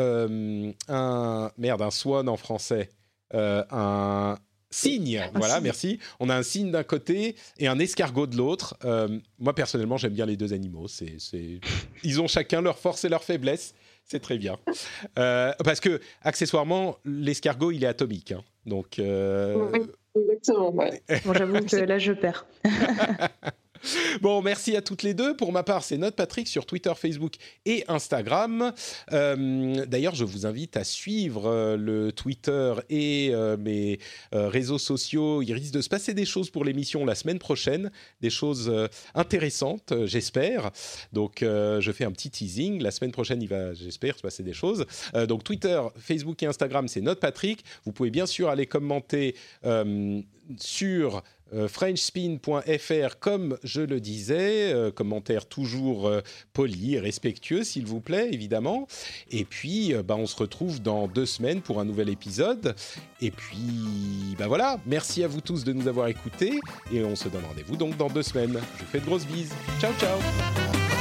un merde, un Swan en français. Euh, un signe. voilà, merci. On a un signe d'un côté et un escargot de l'autre. Euh, moi, personnellement, j'aime bien les deux animaux. C'est, Ils ont chacun leur force et leur faiblesse. C'est très bien. Euh, parce que, accessoirement, l'escargot, il est atomique. Hein. Donc. exactement. Bon, j'avoue que [laughs] là, je perds. [laughs] [laughs] Bon, merci à toutes les deux. Pour ma part, c'est Note Patrick sur Twitter, Facebook et Instagram. Euh, d'ailleurs, je vous invite à suivre euh, le Twitter et euh, mes réseaux sociaux. Il risque de se passer des choses pour l'émission la semaine prochaine, des choses intéressantes, j'espère. Donc, je fais un petit teasing. La semaine prochaine, il va, j'espère, se passer des choses. donc, Twitter, Facebook et Instagram, c'est Note Patrick. Vous pouvez bien sûr aller commenter sur frenchspin.fr, comme je le disais, euh, commentaire toujours euh, poli et respectueux, s'il vous plaît, évidemment. Et puis, bah, on se retrouve dans deux semaines pour un nouvel épisode. Et puis, bah voilà, merci à vous tous de nous avoir écoutés. Et on se donne rendez-vous donc dans deux semaines. Je vous fais de grosses bises. Ciao, ciao